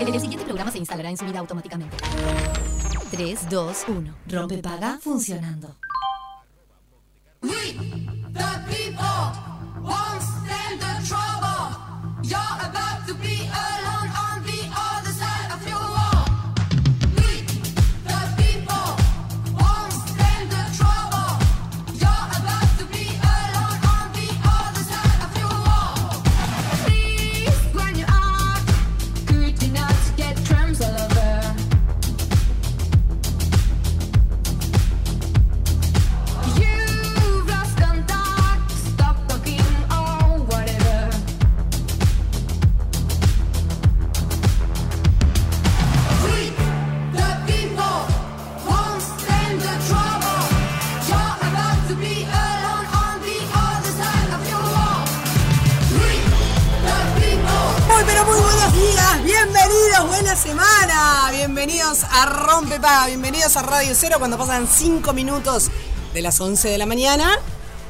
el- siguiente programa se instalará en su vida automáticamente. 3, 2, 1. Rompepaga funcionando. We, the people, won't stand the trouble. Semana, bienvenidos a Rompepaga, bienvenidos a Radio Cero cuando pasan 5 minutos de las 11 de la mañana.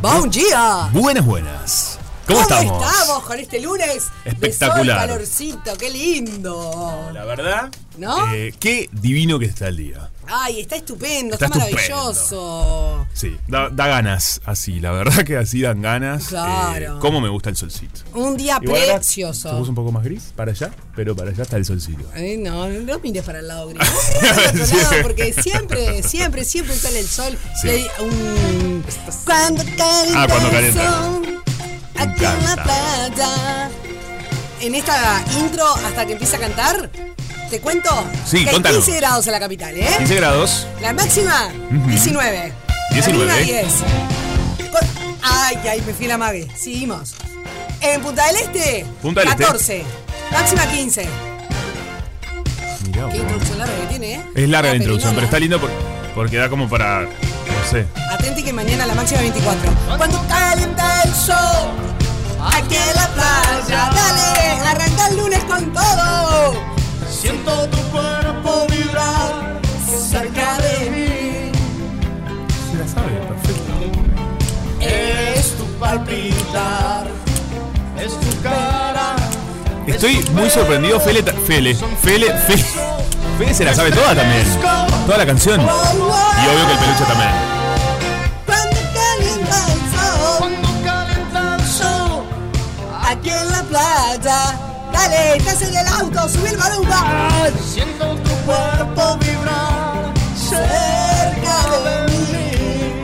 ¡Buen día! Buenas, buenas. ¿Cómo, estamos? estamos con este lunes? Espectacular. De sol, calorcito, qué lindo. La verdad, ¿No? eh, qué divino que está el día. Ay, está estupendo, está, Está maravilloso. Sí, da, da ganas así, la verdad que así dan ganas. Claro. Eh, Cómo me gusta el solcito. Un día Igual precioso. Se puso un poco más gris para allá, pero para allá está el solcito. Ay, no, no mires para el lado gris. No Sí. lado, porque siempre, siempre, siempre sale el sol. Sí. Hay un. Cuando calienta Ah, cuando el calienta. sol, aquí en la playa. En esta intro, hasta que empieza a cantar, te cuento Sí, que hay contanos. 15 grados en la capital, ¿eh? 15 grados. La máxima, 19. 19. La mínima, 10. Con- Ay, ay, me fui la mague. Seguimos. En Punta del Este, Punta del Este. 14. Máxima 15. Mirá, Qué introducción larga que tiene, ¿eh? Es larga la introducción, pero está lindo por- porque da como para. No sé. Atenti que mañana la máxima 24. Cuando calienta el sol, Estoy muy sorprendido, Fele. Fele. Fele. Fele. Fele se la sabe toda también. Toda la canción. Y obvio que el peluche también. Aquí en la playa. Dale, estás en el auto, sube el. Siento tu cuerpo vibrar cerca de mí.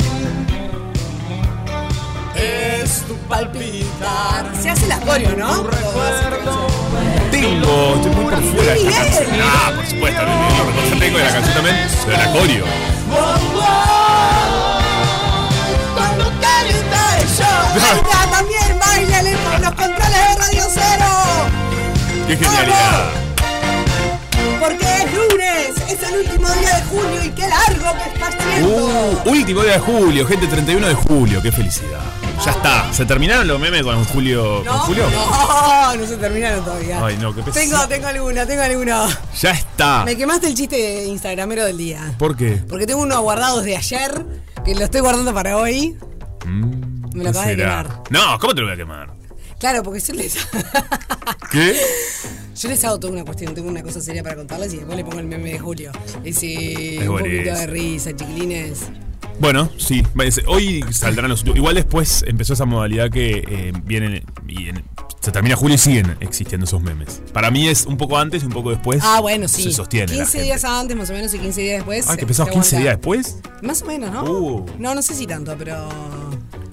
Es tu palpitar. Se hace el acorio, ¿no? Tengo, estoy muy por fuera de esta Miguel. canción. Ah, por supuesto, lo mejor tengo de la canción también, pero el sol. Anda, también bailale por los controles de Radio Cero. ¡Qué genialidad! Porque es lunes, es el último día de junio y qué largo que está haciendo. Uh, último día de julio, gente, 31 de julio, qué felicidad. Ya está, ¿se terminaron los memes con Julio? no, ¿Con Julio? no, no se terminaron todavía. Ay, no, qué pesado. Tengo, tengo alguna, tengo alguna. Ya está. Me quemaste el chiste instagramero del día. ¿Por qué? Porque tengo uno guardado de ayer, que lo estoy guardando para hoy. Mm, Me lo ¿qué acabas de quemar. No, ¿cómo te lo voy a quemar? Claro, porque yo les, ¿Qué? yo les hago toda una cuestión, tengo una cosa seria para contarles y después le pongo el meme de Julio. Y sí, Es un poquito de risa, chiquilines. Bueno, sí. váyanse. Hoy saldrán los. Igual después empezó esa modalidad que eh, vienen y en- se termina julio y siguen existiendo esos memes. Para mí es un poco antes y un poco después. Ah, bueno, sí. Se sostiene. la 15 gente. días antes, más o menos, y 15 días después. Ah, que empezamos se 15 días después. Más o menos, ¿no? Uh. No, no sé si tanto, pero.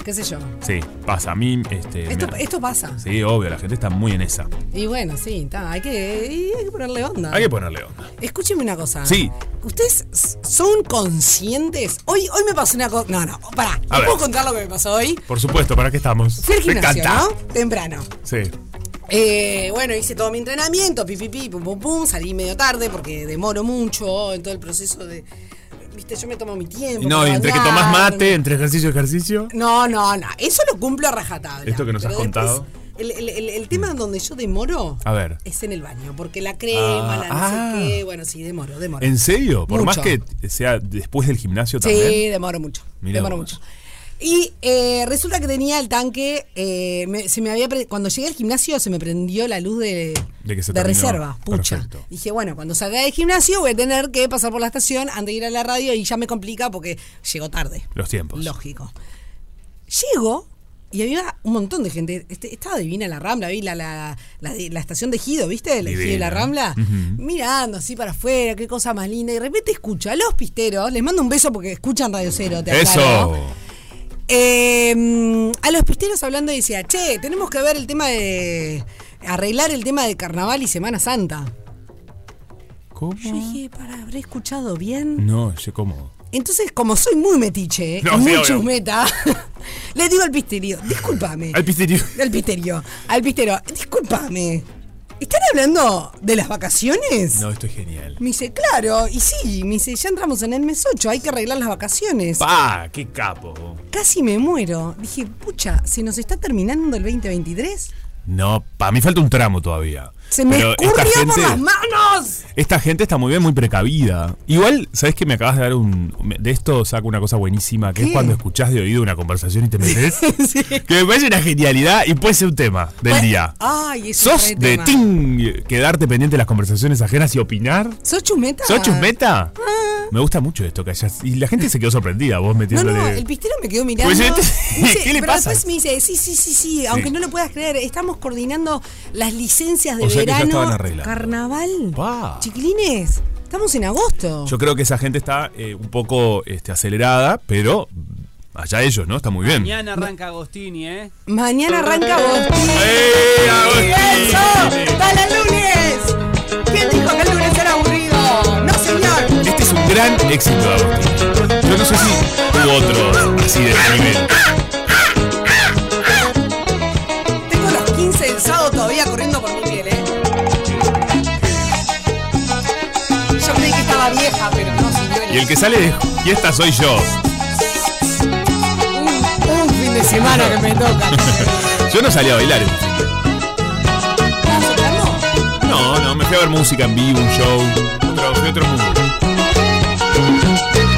Qué sé yo. Sí, pasa. A mí, este. Esto, me- esto pasa. Sí, obvio, la gente está muy en esa. Y bueno, sí, está, hay, que, y hay que ponerle onda. Hay que ponerle onda. Escúcheme una cosa. Sí. ¿Ustedes s- son conscientes? Hoy, hoy me pasó una cosa. No, no, pará. A ¿Les ver. puedo contar lo que me pasó hoy? Por supuesto, ¿para qué estamos? Fui al Me gimnasio, encanta. ¿no? Temprano. Sí. Eh, bueno, hice todo mi entrenamiento, pi, pi, pi, pum, pum, pum, salí medio tarde porque demoro mucho en todo el proceso de... Viste, yo me tomo mi tiempo. No, y entre que tomás mate, entre ejercicio y ejercicio. No, no, no, eso lo cumplo a rajatabla. Esto que nos has contado. El, el- el- el tema donde yo demoro A ver. es en el baño, porque la crema, Ah, la no ah. sé qué, bueno, sí, demoro, demoro. ¿En serio? Por más que sea después del gimnasio Sí, también. demoro mucho. Mirá demoro vos. mucho. Y eh, resulta que tenía el tanque, eh, me- se me había cuando llegué al gimnasio se me prendió la luz de, De que se de terminó. reserva, pucha. Perfecto. Dije, bueno, cuando salga del gimnasio voy a tener que pasar por la estación antes de ir a la radio y ya me complica porque llego tarde. Los tiempos. Lógico. Llego y había un montón de gente. Este- estaba divina la Rambla, vi la, la, la, la estación de Gido, ¿viste? La de la. Rambla. Mirando así para afuera, qué cosa más linda. Y de repente escucho a los pisteros, les mando un beso porque escuchan Radio Cero, te aclaro. Eh, a los pisteros hablando decía, che, tenemos que ver el tema de. arreglar el tema de carnaval y Semana Santa. ¿Cómo? Yo dije, para, ¿habré escuchado bien? No, yo cómo. Entonces, como soy muy metiche, No, sí, muy obvio. chusmeta, le digo al pisterio, discúlpame. Al pisterio. Al pisterio, al pistero, discúlpame. ¿Están hablando de las vacaciones? No, esto es genial. Me dice, claro, y sí, me dice, ya entramos en el mes 8, hay que arreglar las vacaciones. ¡Pa! ¡Qué capo! Casi me muero. Dije, pucha, ¿se nos está terminando el 2023? No, para mí falta un tramo todavía. Se me Pero escurrió esta por gente, las manos. esta gente está muy bien, muy precavida. Igual, ¿sabes que me acabas de dar un. De esto saco una cosa buenísima, que es cuando escuchás de oído una conversación y te metes. Que me parece una genialidad y puede ser un tema del día. Ay, es un ¿Sos de tema. ting quedarte pendiente de las conversaciones ajenas y opinar? ¿Sos chumeta? ¿Sos chusmeta? Ah. Me gusta mucho esto que hayas. Y la gente se quedó sorprendida, vos metiéndole. no, el pistero me quedó mirando. Pues, este- dice- ¿qué le pero pasa? después me dice, sí, sí, sí, sí, aunque no lo puedas creer, estamos coordinando las licencias de O sea verano. Carnaval. Pa. Chiquilines, estamos en agosto. Yo creo que esa gente está eh, un poco este, acelerada, pero allá ellos, ¿no? Está muy bien. Mañana arranca Agostini, ¿eh? Mañana arranca Agostín. ¡Eh, Agostini! ¡Eso! ¡Dale el lunes! ¿Quién dijo que el lunes era aburrido? No, señor. Este es un gran éxito de Agostini. Yo no sé si hubo otro así de nivel. Y el que sale de fiesta soy yo. Un, un fin de semana que me toca. Yo no salí a bailar. No, no, me fui a ver música en vivo, un show. Otro, fui a otro mundo.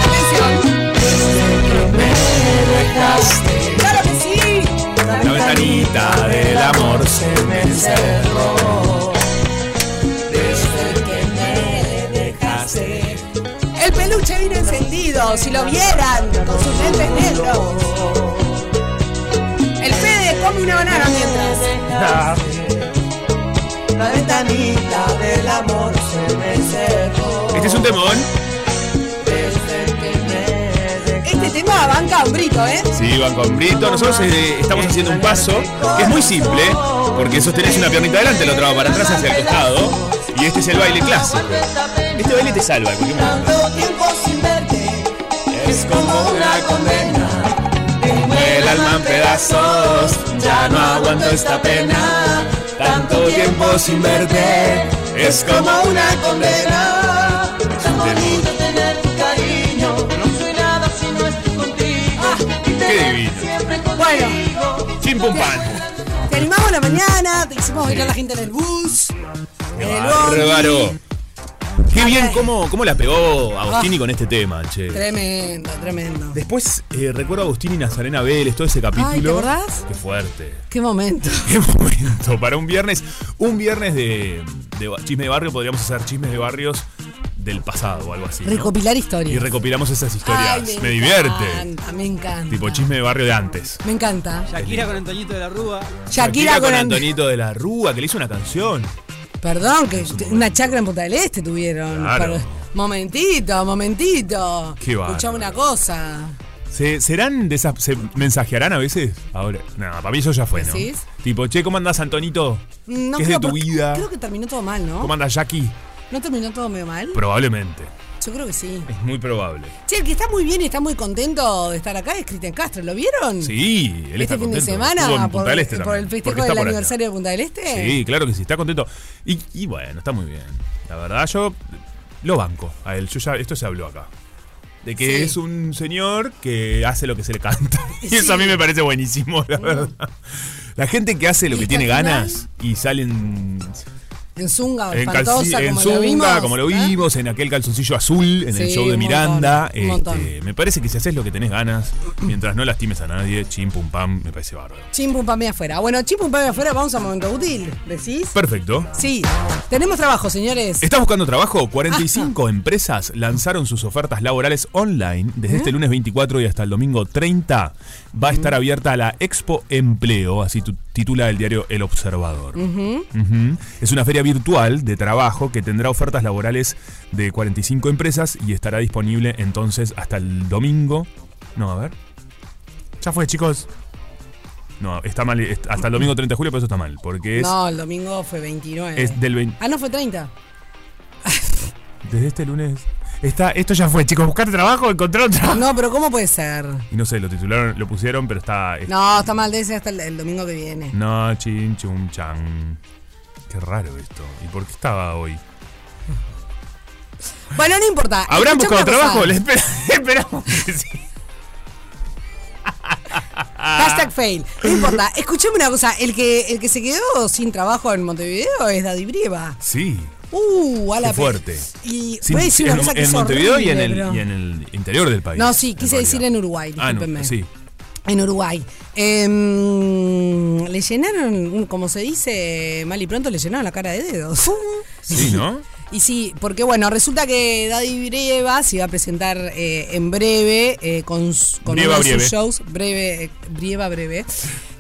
Atención. ¡Claro que sí! La ventanita del amor se me cerró. Si lo vieran, con sus lentes negros. El Fede come una banana mientras. La ventanita del amor se me cerró. Este es un temón. Este tema banca un brito, ¿eh? Sí, van con Brito. Nosotros eh, estamos haciendo un paso que es muy simple, porque sostenés una piernita adelante, la otra va para atrás hacia el costado. Y este es el baile clásico. Este baile te salva en cualquier momento. Es como una condena. El alma en pedazos, ya no aguanto esta pena. Tanto tiempo sin verte, es como una condena. tener tu cariño, no soy nada si no estoy contigo. Y te Qué siempre Bueno. contigo. Chim pum pan. Te animamos a la mañana, te hicimos bailar a la gente en el bus. Bondi. Bárbaro. Qué bien cómo, cómo la pegó Agostini con este tema, che. Tremendo, tremendo. Después eh, recuerdo a Agustín y Nazarena Vélez, todo ese capítulo. Ay, ¿te acordás? Qué fuerte. Qué momento. Qué momento. Para un viernes, un viernes de, chisme de barrio, podríamos hacer chismes de barrios del pasado o algo así. ¿no? Recopilar historias. Y recopilamos esas historias. Ay, me, divierte. encanta, me encanta. Tipo chisme de barrio de antes. Me encanta. Shakira con Antoñito de la Rúa. Shakira, con, Ant- Antonito de la Rúa, que le hizo una canción. Perdón, que una chacra en Punta del Este tuvieron. Claro. Pero- momentito, momentito. Qué una cosa. ¿Se, ¿Serán de esas. ¿Se mensajearán a veces? Ahora. No, para mí eso ya fue, ¿no? ¿Decís? Tipo, che, ¿cómo andás, Antonito? No ¿Qué es de tu vida? Creo que terminó todo mal, ¿no? ¿Cómo andas, Jackie? ¿No terminó todo medio mal? Probablemente. Yo creo que sí. Es muy probable. Che, el que está muy bien y está muy contento de estar acá es Cristian Castro. ¿Lo vieron? Sí, él está este fin de semana por, del Este por el festejo del allá. aniversario de Punta del Este. Sí, claro que sí, está contento. Y, y bueno, está muy bien. La verdad, yo lo banco a él. Yo ya, esto se habló acá. De que Sí. es un señor que hace lo que se le canta. Y Sí. eso a mí me parece buenísimo, la verdad. La gente que hace lo que tiene final, ganas y salen En Zunga, en, espantosa, en como lo Zunga, vimos. como lo ¿eh? vimos, en aquel calzoncillo azul, en el show de Miranda. montón, un montón. Este, me parece que si haces lo que tenés ganas, mientras no lastimes a nadie, chim pum pam, me parece bárbaro. Chim pum pam afuera. Bueno, chim pum pam afuera, vamos a momento útil. ¿Decís? Perfecto. Sí. Tenemos trabajo, señores. ¿Estás buscando trabajo? 45 empresas lanzaron sus ofertas laborales online desde este lunes 24 y hasta el domingo 30. Va a estar abierta la Expo Empleo, así tu- titula el diario El Observador. Es una feria virtual de trabajo que tendrá ofertas laborales de 45 empresas y estará disponible entonces hasta el domingo. No, a ver. Ya fue, chicos. No, está mal. Hasta el domingo 30 de julio, pero eso está mal. Porque es, No, el domingo fue 29. es del 20. Ah, no, fue 30. Desde este lunes. Está, esto ya fue, chicos. Buscate trabajo, encontrar trabajo. No, pero ¿cómo puede ser? Y no sé, lo titularon, lo pusieron, pero está. es- No, está mal, debe ser hasta el, el domingo que viene. No, chin, chum, chan. Qué raro esto. ¿Y por qué estaba hoy? Bueno, no importa. ¿Habrán Escuchame buscado una cosa. trabajo? Le espera- esperamos que sí. Hashtag fail. No importa. Escuchame una cosa. El que, el que se quedó sin trabajo en Montevideo es Daddy Brieva. Sí. Uh, a la Qué fuerte. Y voy a decir en, una cosa que en es Montevideo y en, el, pero- y en el interior del país. No, sí, quise decir en Uruguay, Ah, no, discúlpenme. sí. En Uruguay. Em, le llenaron, como se dice mal y pronto, le llenaron la cara de dedos. Sí, ¿no? Y sí, porque bueno, resulta que Daddy Brieva se iba a presentar eh, en breve eh, con, con Brieva uno de sus Breve. shows, breve, Brieva Breve,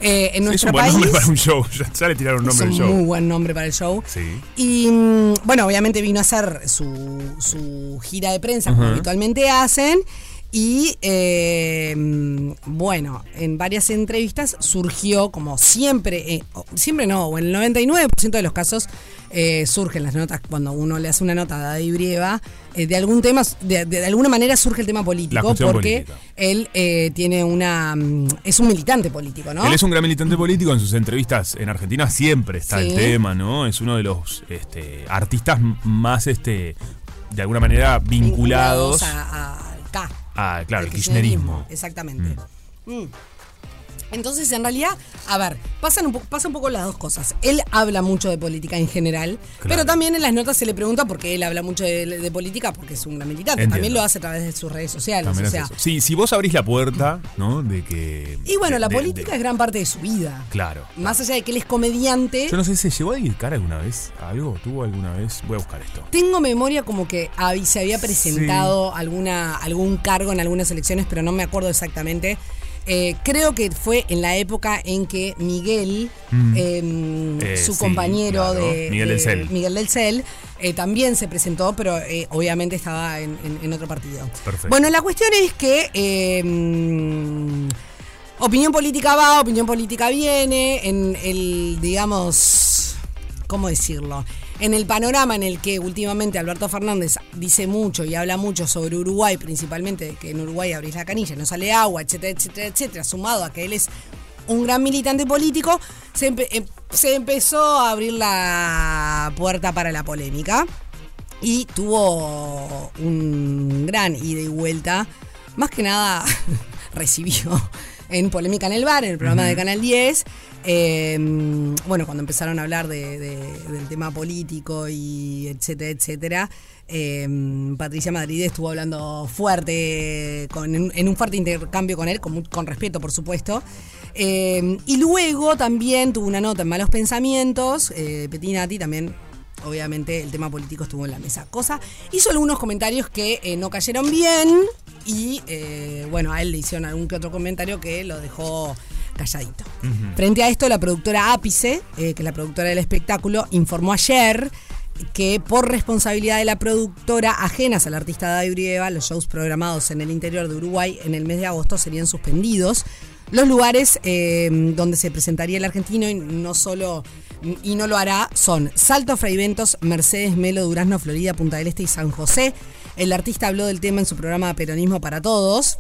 eh, en es nuestro un buen país. nombre para un show. Ya, ya le tiraron un Es nombre al show. muy buen nombre para el show. Sí. Y mm, bueno, obviamente vino a hacer su, su gira de prensa, como habitualmente hacen. Y eh, bueno, en varias entrevistas surgió, como siempre, eh, siempre no, o en el 99% de los casos eh, surgen las notas, cuando uno le hace una nota a Brieva, de algún tema, de, de alguna manera surge el tema político, porque política. él tiene una. mm, es un militante político, ¿no? Él es un gran militante político. En sus entrevistas en Argentina siempre está Sí. el tema, ¿no? Es uno de los este, artistas más, este, de alguna manera, vinculados, a- a- K. a, claro, el kirchnerismo. Exactamente. Mm. Entonces, en realidad, a ver, pasan un poco, pasa un poco las dos cosas. Él habla mucho de política en general, pero también en las notas se le pregunta por qué él habla mucho de, de política, porque es un gran militante. Entiendo. También lo hace a través de sus redes sociales. También o sea. Sí, si vos abrís la puerta, ¿no? De que. y bueno, de- la política de- es gran parte de su vida. Claro. Más allá de que él es comediante, Yo no sé, ¿se llegó a dedicar alguna vez a algo? ¿Tuvo alguna vez? Voy a buscar esto. Tengo memoria como que se había presentado alguna, algún cargo en algunas elecciones, pero no me acuerdo exactamente. Eh, creo que fue en la época en que Miguel, eh, Eh, su sí, compañero claro. de Miguel de- del Cel. Miguel del Cel, eh, también se presentó, pero obviamente estaba en, en- en otro partido. Perfecto. Bueno, la cuestión es que mm, opinión política va, opinión política viene, en el, digamos, ¿cómo decirlo? En el panorama en el que últimamente Alberto Fernández dice mucho y habla mucho sobre Uruguay, principalmente que en Uruguay abrís la canilla, no sale agua, etcétera, etcétera, etcétera, sumado a que él es un gran militante político, se, empe- em- se empezó a abrir la puerta para la polémica y tuvo un gran ida y vuelta. Más que nada recibió en Polémica en el Bar, en el programa de Canal 10. Eh, bueno, cuando empezaron a hablar de- de- del tema político y etcétera, etcétera. eh, Patricia Madrid estuvo hablando fuerte, en, un fuerte intercambio con él, con, respeto, por supuesto. Eh, y luego también tuvo una nota en Malos Pensamientos, eh, Petinati también obviamente el tema político estuvo en la mesa. Cosa, hizo algunos comentarios que eh, no cayeron bien y eh, bueno, a él le hicieron algún que otro comentario que lo dejó calladito. Frente a esto, la productora Ápice, eh, que es la productora del espectáculo, informó ayer que por responsabilidad de la productora ajenas al artista David Brieva, los shows programados en el interior de Uruguay en el mes de agosto serían suspendidos. Los lugares eh, donde se presentaría el argentino y no solo y no lo hará son Salto, Fraiventos, Mercedes, Melo, Durazno, Florida, Punta del Este y San José. El artista habló del tema en su programa Peronismo para Todos.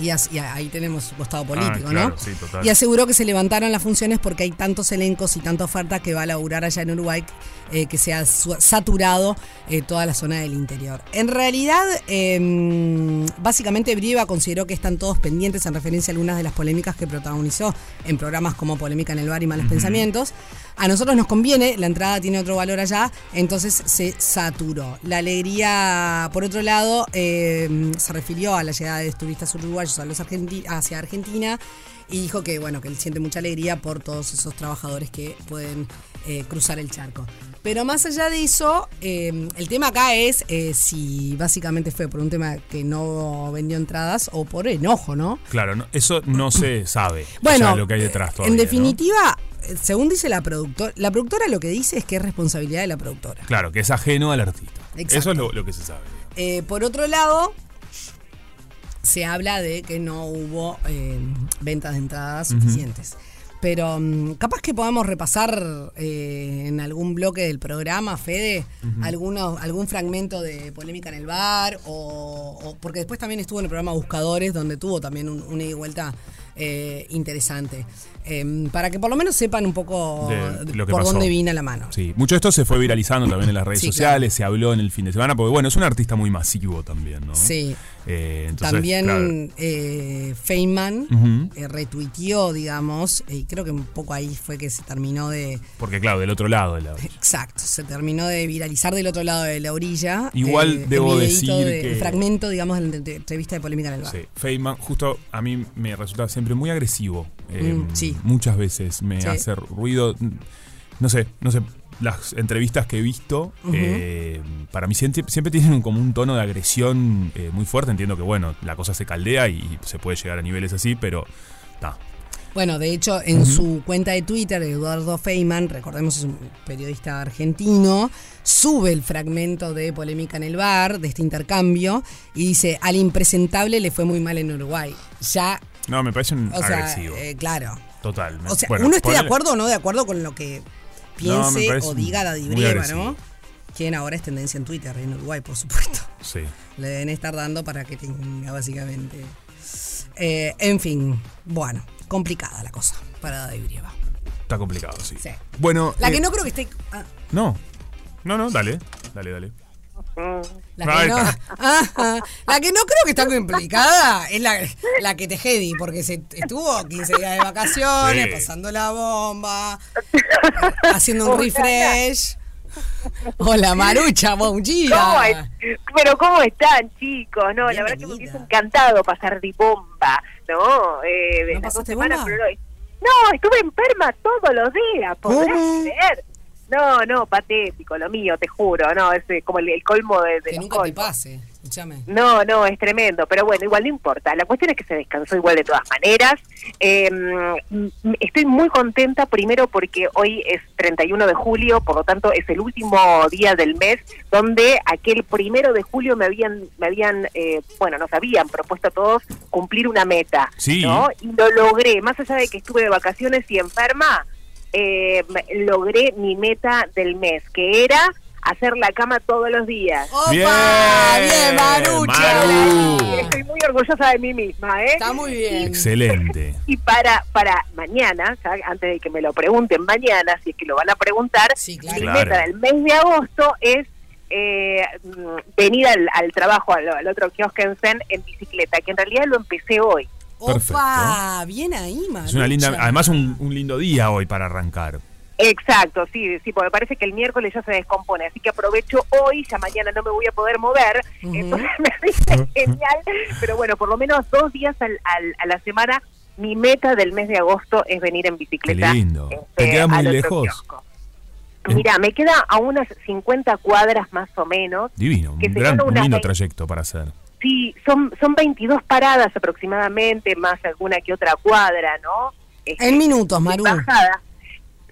Y, ahí tenemos su costado político, Ah, claro, ¿no? sí, total. Y aseguró que se levantaron las funciones porque hay tantos elencos y tanta oferta que va a laburar allá en Uruguay eh, que se ha saturado eh, toda la zona del interior. En realidad, eh, básicamente Brieva consideró que están todos pendientes en referencia a algunas de las polémicas que protagonizó en programas como Polémica en el Bar y Malos Pensamientos. A nosotros nos conviene, la entrada tiene otro valor allá, entonces se saturó. La alegría, por otro lado, eh, se refirió a la llegada de turistas uruguayos a los argenti- hacia Argentina y dijo que bueno que él siente mucha alegría por todos esos trabajadores que pueden eh, cruzar el charco. Pero más allá de eso, eh, el tema acá es eh, si básicamente fue por un tema que no vendió entradas o por enojo, ¿no? Claro, no- eso no se sabe. Bueno, o sea, lo que hay detrás todavía. en definitiva, según dice la productora, la productora lo que dice es que es responsabilidad de la productora. Claro, que es ajeno al artista. Exacto. Eso es lo, lo que se sabe. Eh, por otro lado, se habla de que no hubo eh, ventas de entradas suficientes. Pero mm, capaz que podamos repasar eh, en algún bloque del programa, Fede, alguno- algún fragmento de polémica en el bar, o, o- porque después también estuvo en el programa Buscadores, donde tuvo también un, una ida y vuelta eh, interesante. Em, para que por lo menos sepan un poco De lo que por pasó. dónde vino la mano. Sí, mucho de esto se fue viralizando también en las redes Sí, sociales, se habló en el fin de semana, porque bueno, es un artista muy masivo también, ¿no? Sí. Eh, entonces, También claro, eh, Feynman eh, retuiteó, digamos, y creo que un poco ahí fue que se terminó de. porque claro, del otro lado de la Exacto, se terminó de viralizar del otro lado de la orilla. Igual eh, debo decir de- que- El fragmento, digamos, de la entrevista de polémica en el bar. Sí, Feynman, justo a mí me resulta siempre muy agresivo. Mm, sí. Muchas veces me Sí. hace ruido. No sé, no sé. Las entrevistas que he visto, eh, para mí siempre, siempre tienen como un tono de agresión eh, muy fuerte. Entiendo que, bueno, la cosa se caldea y, y se puede llegar a niveles así, pero. ta. Bueno, de hecho, en su cuenta de Twitter, Eduardo Feynman, recordemos es un periodista argentino, sube el fragmento de polémica en el bar, de este intercambio, y dice, al impresentable le fue muy mal en Uruguay. Ya, No, me parece un o sea, agresivo. eh, claro. Total. O sea, Bueno, uno esté de acuerdo o no de acuerdo con lo que piense o diga Daddy agresivo. ¿no? Quien ahora es tendencia en Twitter, en Uruguay, por supuesto. Sí. Le deben estar dando para que tenga básicamente. Eh, en fin, bueno, complicada la cosa para Daddy Brieva. Está complicado, sí. Sí. Bueno. La eh, que no creo que esté. ah, No. No, no, dale. Dale, dale. La, que no, la que no creo que está complicada es la, la que Tejedi, porque se estuvo 15 días de vacaciones, Sí. pasando la bomba, haciendo un refresh. Hola Marucha, buen día. ¿Cómo es? Pero ¿cómo están, chicos? No, la verdad que me hubiese encantado pasar de bomba, ¿no? Eh, de ¿No pasaste semanas, bomba? pero no, no, estuve enferma todos los días, ¿podrás ¿Cómo? creer? No, no, patético, lo mío, te juro, no, es eh, como el, el colmo de, de Que los nunca te pase, escúchame. No, no, es tremendo, pero bueno, igual no importa. La cuestión es que se descansó igual de todas maneras. Eh, mm, estoy muy contenta, primero porque hoy es 31 de julio, por lo tanto es el último día del mes, donde aquel primero de julio me habían, me habían, eh, bueno, nos habían propuesto a todos cumplir una meta, Sí. ¿no? Y lo logré, más allá de que estuve de vacaciones y enferma, eh, logré mi meta del mes, que era hacer la cama todos los días. ¡Opa! Bien, ¡Bien, Marucha! Maru. Estoy muy orgullosa de mí misma, ¿eh? Está muy bien. Excelente. Y para para mañana, ya antes de que me lo pregunten mañana, si es que lo van a preguntar, Sí, claro. mi Claro. meta del mes de agosto es eh, mm, venir al, al trabajo, al, al otro kioskensen en bicicleta, que en realidad lo empecé hoy. ¡Opa! Bien ahí, Marucha. Es una linda, además un, un lindo día hoy para arrancar. Exacto, sí, sí, porque parece que el miércoles ya se descompone, así que aprovecho hoy, ya mañana no me voy a poder mover, Ujú. entonces me parece genial, pero bueno, por lo menos dos días al, al- a la semana, mi meta del mes de agosto es venir en bicicleta. Qué lindo. este, ¿Te queda muy lejos? kiosco. Mira, me queda a unas 50 cuadras más o menos. Divino, Que un, gran, un lindo 20. trayecto para hacer. Sí, son, son 22 paradas aproximadamente, más alguna que otra cuadra, ¿no? Este, En minutos, y Maru. Bajada.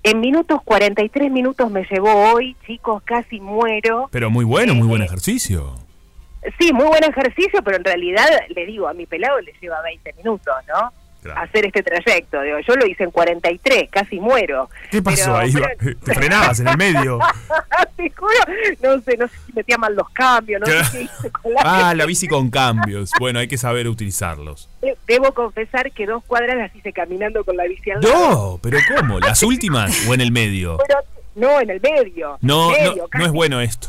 En minutos, 43 minutos me llevó hoy, chicos, casi muero. Pero muy bueno, muy Eh, buen ejercicio. Sí, muy buen ejercicio, pero en realidad, le digo, a mi pelado le lleva 20 minutos, ¿no? Claro. Hacer este trayecto. Digo, yo lo hice en 43, casi muero. ¿Qué pasó Pero, ahí? Te frenabas en el medio. Te juro, no sé, no sé si metía mal los cambios, no sé qué hice con la... Ah, la bici con cambios. Bueno, hay que saber utilizarlos. De- Debo confesar que dos cuadras las hice caminando con la bici al lado. No, pero ¿cómo? ¿Las últimas o en el medio? Pero, no, en el medio. No, medio, no, no es bueno esto.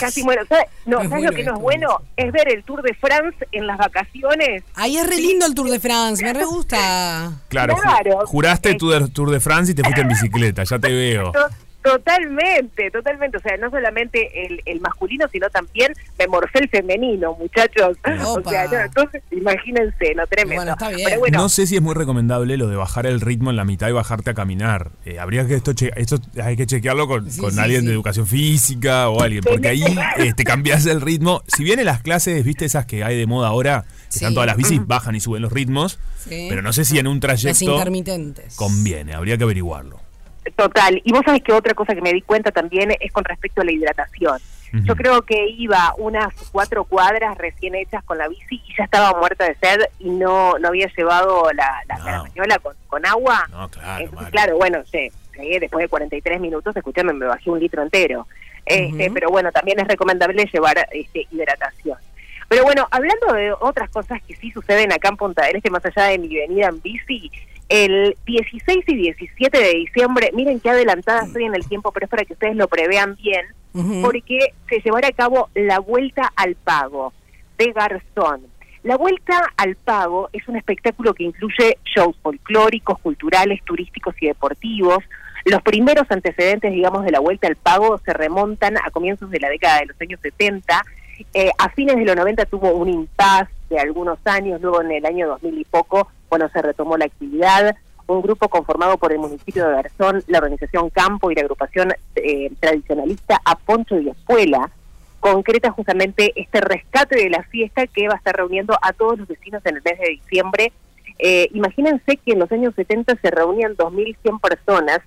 Casi muero. ¿Sabes, no, No es ¿sabes bueno lo que no es bueno? Es ver el Tour de France en las vacaciones. Ahí es re lindo el Tour de France, me re gusta. Claro, ju- Claro. juraste el Tour de France y te fuiste en bicicleta, ya te veo. To- Totalmente, totalmente. O sea, no solamente el, el masculino, sino también me morfé el femenino, muchachos. O sea, no, entonces, imagínense, no tremendo. Bueno, está bien. Pero bueno, No sé si es muy recomendable lo de bajar el ritmo en la mitad y bajarte a caminar. Eh, habría que esto, esto hay que chequearlo con, Sí, con sí, alguien sí. de educación física o alguien, porque ahí eh, te cambias el ritmo. Si bien en las clases, viste esas que hay de moda ahora, que Sí. están todas las bicis, bajan y suben los ritmos, Sí. pero no sé si en un trayecto intermitentes. conviene, habría que averiguarlo. Total. Y vos sabés que otra cosa que me di cuenta también es con respecto a la hidratación. Yo creo que iba unas cuatro cuadras recién hechas con la bici y ya estaba muerta de sed y no no había llevado la, la No. con, con agua. No, claro, Entonces, claro, bueno, sí, después de 43 minutos, escuchame, me bajé un litro entero. Este. Pero bueno, también es recomendable llevar este, hidratación. Pero bueno, hablando de otras cosas que sí suceden acá en Punta del Este, más allá de mi venida en bici, el 16 y 17 de diciembre, miren qué adelantada estoy en el tiempo, pero es para que ustedes lo prevean bien, porque se llevará a cabo la Vuelta al Pago de Garzón. La Vuelta al Pago es un espectáculo que incluye shows folclóricos, culturales, turísticos y deportivos. Los primeros antecedentes, digamos, de la Vuelta al Pago se remontan a comienzos de la década de los años 70. Eh, a fines de los 90 tuvo un impas de algunos años, luego en el año 2000 y poco, bueno, se retomó la actividad. Un grupo conformado por el municipio de Garzón, la organización Campo y la agrupación eh, tradicionalista Aponcho y Espuela, concreta justamente este rescate de la fiesta que va a estar reuniendo a todos los vecinos en el mes de diciembre. Eh, imagínense que en los años 70 se reunían 2.100 personas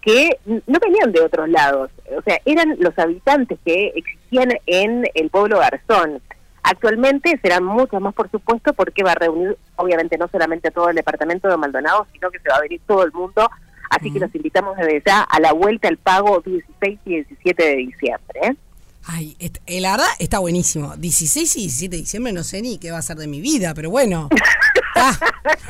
que no venían de otros lados, o sea, eran los habitantes que existían en el pueblo Garzón. Actualmente serán muchos más, por supuesto, porque va a reunir, obviamente, no solamente todo el departamento de Maldonado, sino que se va a venir todo el mundo. Así que los invitamos desde ya a la vuelta al pago 16 y 17 de diciembre. ¿eh? Ay, eh, la verdad está buenísimo. 16 y 17 de diciembre no sé ni qué va a ser de mi vida, pero bueno. Ah,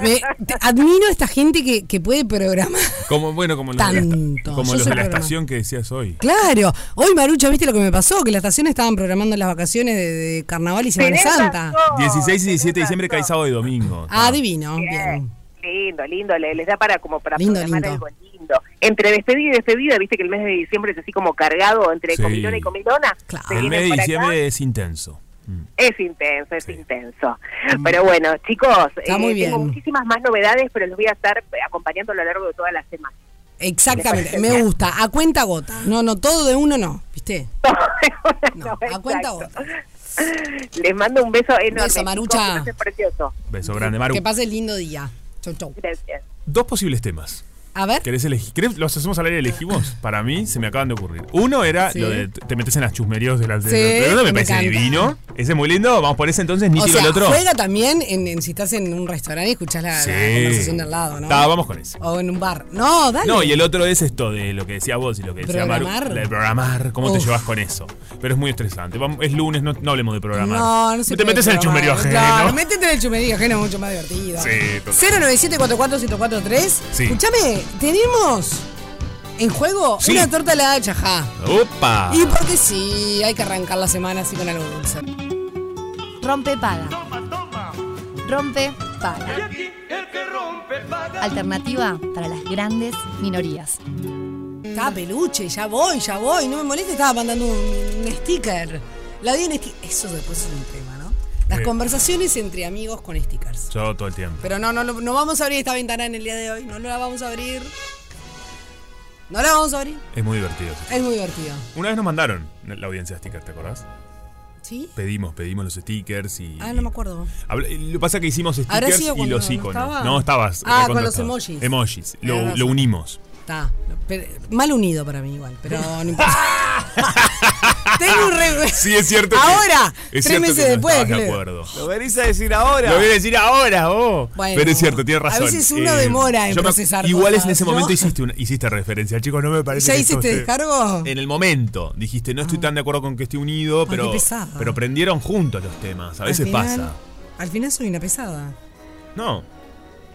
me- te- admiro a esta gente que, que puede programar. Como, bueno, como los, de la, Tanto. como los de la estación que decías hoy. Claro. Hoy, Marucha, ¿viste lo que me pasó? Que la estación estaban programando las vacaciones de, de Carnaval y Semana Santa. razón, 16 y 17 de diciembre cae sábado y domingo. Ah, Ah. divino. Bien. Bien. Lindo, lindo, le- les da para como para Lindo, programar lindo. algo lindo. Entre despedida y despedida, viste que el mes de diciembre es así como cargado entre Sí. comilona y comilona. Claro. El mes de acá. diciembre es intenso. Mm. Es intenso, es Sí. intenso. Pero bueno, chicos, Está muy tengo bien. muchísimas más novedades, pero los voy a estar acompañando a lo largo de toda la semana. Exactamente, me gusta. A cuenta gota. No, no, todo de uno no, ¿viste? No, a cuenta exacto. gota. Les mando un beso enorme. Beso, chicos, Marucha. que precioso. Beso grande, Maru. Que pase el lindo día. Chau, chau. Gracias. Dos posibles temas. A ver. ¿Querés elegir? ¿Querés- ¿Los hacemos al aire y elegimos? Para mí se me acaban de ocurrir. Uno era Sí. lo de te metes en las chusmeríos de las de Sí, de- de- me me parece encanta. divino. Ese es muy lindo. Vamos por ese entonces, O nítido sea, el otro. juega también en, en si estás en un restaurante y escuchás la, la Sí. conversación del lado, ¿no? Ta, vamos con ese. O en un bar. No, dale. No, y el otro es esto de lo que decía vos y lo que decía Maru. ¿Programar? De programar, ¿cómo te llevas con eso? Pero es muy estresante. Es lunes, no, no hablemos de programar. No, no se te metes en el chusmerío ajeno. Claro, métete en el chumerío ajeno, mucho más divertido. Sí, total. 097 44143 Sí. Escúchame, tenemos en juego Sí. una torta helada de chajá. ¡Opa! Y porque sí, hay que arrancar la semana así con algo dulce. Rompe paga. Rompe paga. Alternativa para las grandes minorías. Estaba peluche, ya voy, ya voy. No me moleste, estaba mandando un, un sticker. La di en sticker. Eso después es un tema. Las Sí. conversaciones entre amigos con stickers. Yo todo el tiempo. Pero no, no, no, vamos a abrir esta ventana en el día de hoy. No la vamos a abrir. No la vamos a abrir. Es muy divertido. Es muy divertido. Una vez nos mandaron la audiencia de stickers, ¿te acordás? ¿Sí? Pedimos, pedimos los stickers y. Ah, no me acuerdo. Habla- Lo que pasa es que hicimos ¿Habrá stickers y los no iconos. estaba? No, estabas. Ah, con los estabas. emojis. Emojis. Lo, lo unimos. Está. Pero- mal unido para mí igual, pero no importa. Tengo un re... Sí, es cierto. que- Ahora, es tres cierto meses que no después, de acuerdo. Lo venís a decir ahora. Lo voy a decir ahora, vos. Bueno, Pero es cierto, tienes a razón. Eh, veces uno demora en me- procesar Igual cosas, en ese ¿no? momento hiciste, una- hiciste referencia, chicos, no me parece ¿Ya que hiciste descargo? En el momento, dijiste, no estoy tan de acuerdo con que esté unido, pero, pero prendieron juntos los temas. A Al veces final- pasa. Al final soy una pesada. No.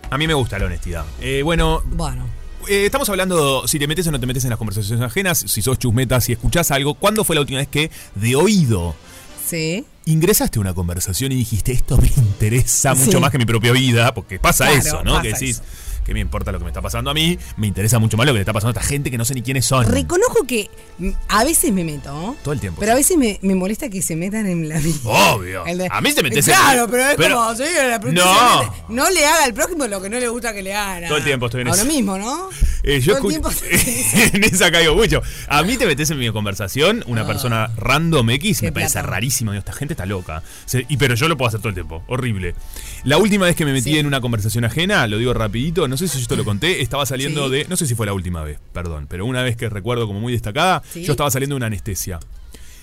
A mí me gusta la honestidad. Eh, bueno, Bueno. Eh, estamos hablando si te metes o no te metes en las conversaciones ajenas, si sos chusmeta, si escuchás algo. ¿Cuándo fue la última vez que de oído Sí. ingresaste a una conversación y dijiste esto me interesa mucho Sí. más que mi propia vida? Porque pasa Claro, eso, ¿no? pasa que decís, eso. Que me importa lo que me está pasando a mí, me interesa mucho más lo que le está pasando a esta gente que no sé ni quiénes son. Reconozco que a veces me meto. Todo el tiempo. Pero a veces me, me molesta que se metan en la vida. Obvio. De- A mí se me metes en- Claro, pero es pero- como. la No. no le haga al prójimo lo que no le gusta que le hagan. Todo el tiempo estoy en Ahora eso. mismo, ¿no? Eh, yo Todo el tiempo- en esa caigo mucho. A mí te metes en mi conversación una persona random X, me Ah. Qué parece rarísimo. Digo, esta gente está loca. Se- y, pero yo lo puedo hacer todo el tiempo. Horrible. La última vez que me metí Sí. en una conversación ajena, lo digo rapidito, no sé si yo te lo conté, estaba saliendo Sí. de... No sé si fue la última vez, perdón, pero una vez que recuerdo como muy destacada, Sí. yo estaba saliendo de una anestesia.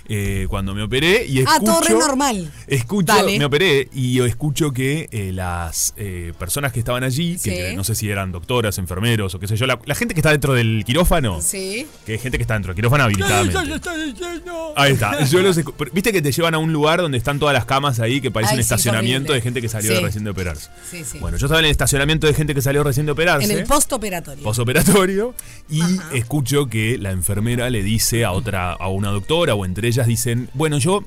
Eh, cuando me operé y Ah, escucho... todo re normal. Escucho, Dale. me operé y yo escucho que eh, las eh, personas que estaban allí, que Sí. no sé si eran doctoras, enfermeros o qué sé yo, la, la gente que está dentro del quirófano, Sí. que hay gente que está dentro del quirófano habilitadamente. Ahí está. Yo los Viste que te llevan a un lugar donde están todas las camas ahí que parece Ay, un sí, es estacionamiento de gente que salió Sí. de recién de operarse. Sí, sí. Bueno, yo estaba en el estacionamiento de gente que salió recién de operarse. En el postoperatorio. posoperatorio y escucho que la enfermera le dice a otra a una doctora o entre ellas dicen, "Bueno, yo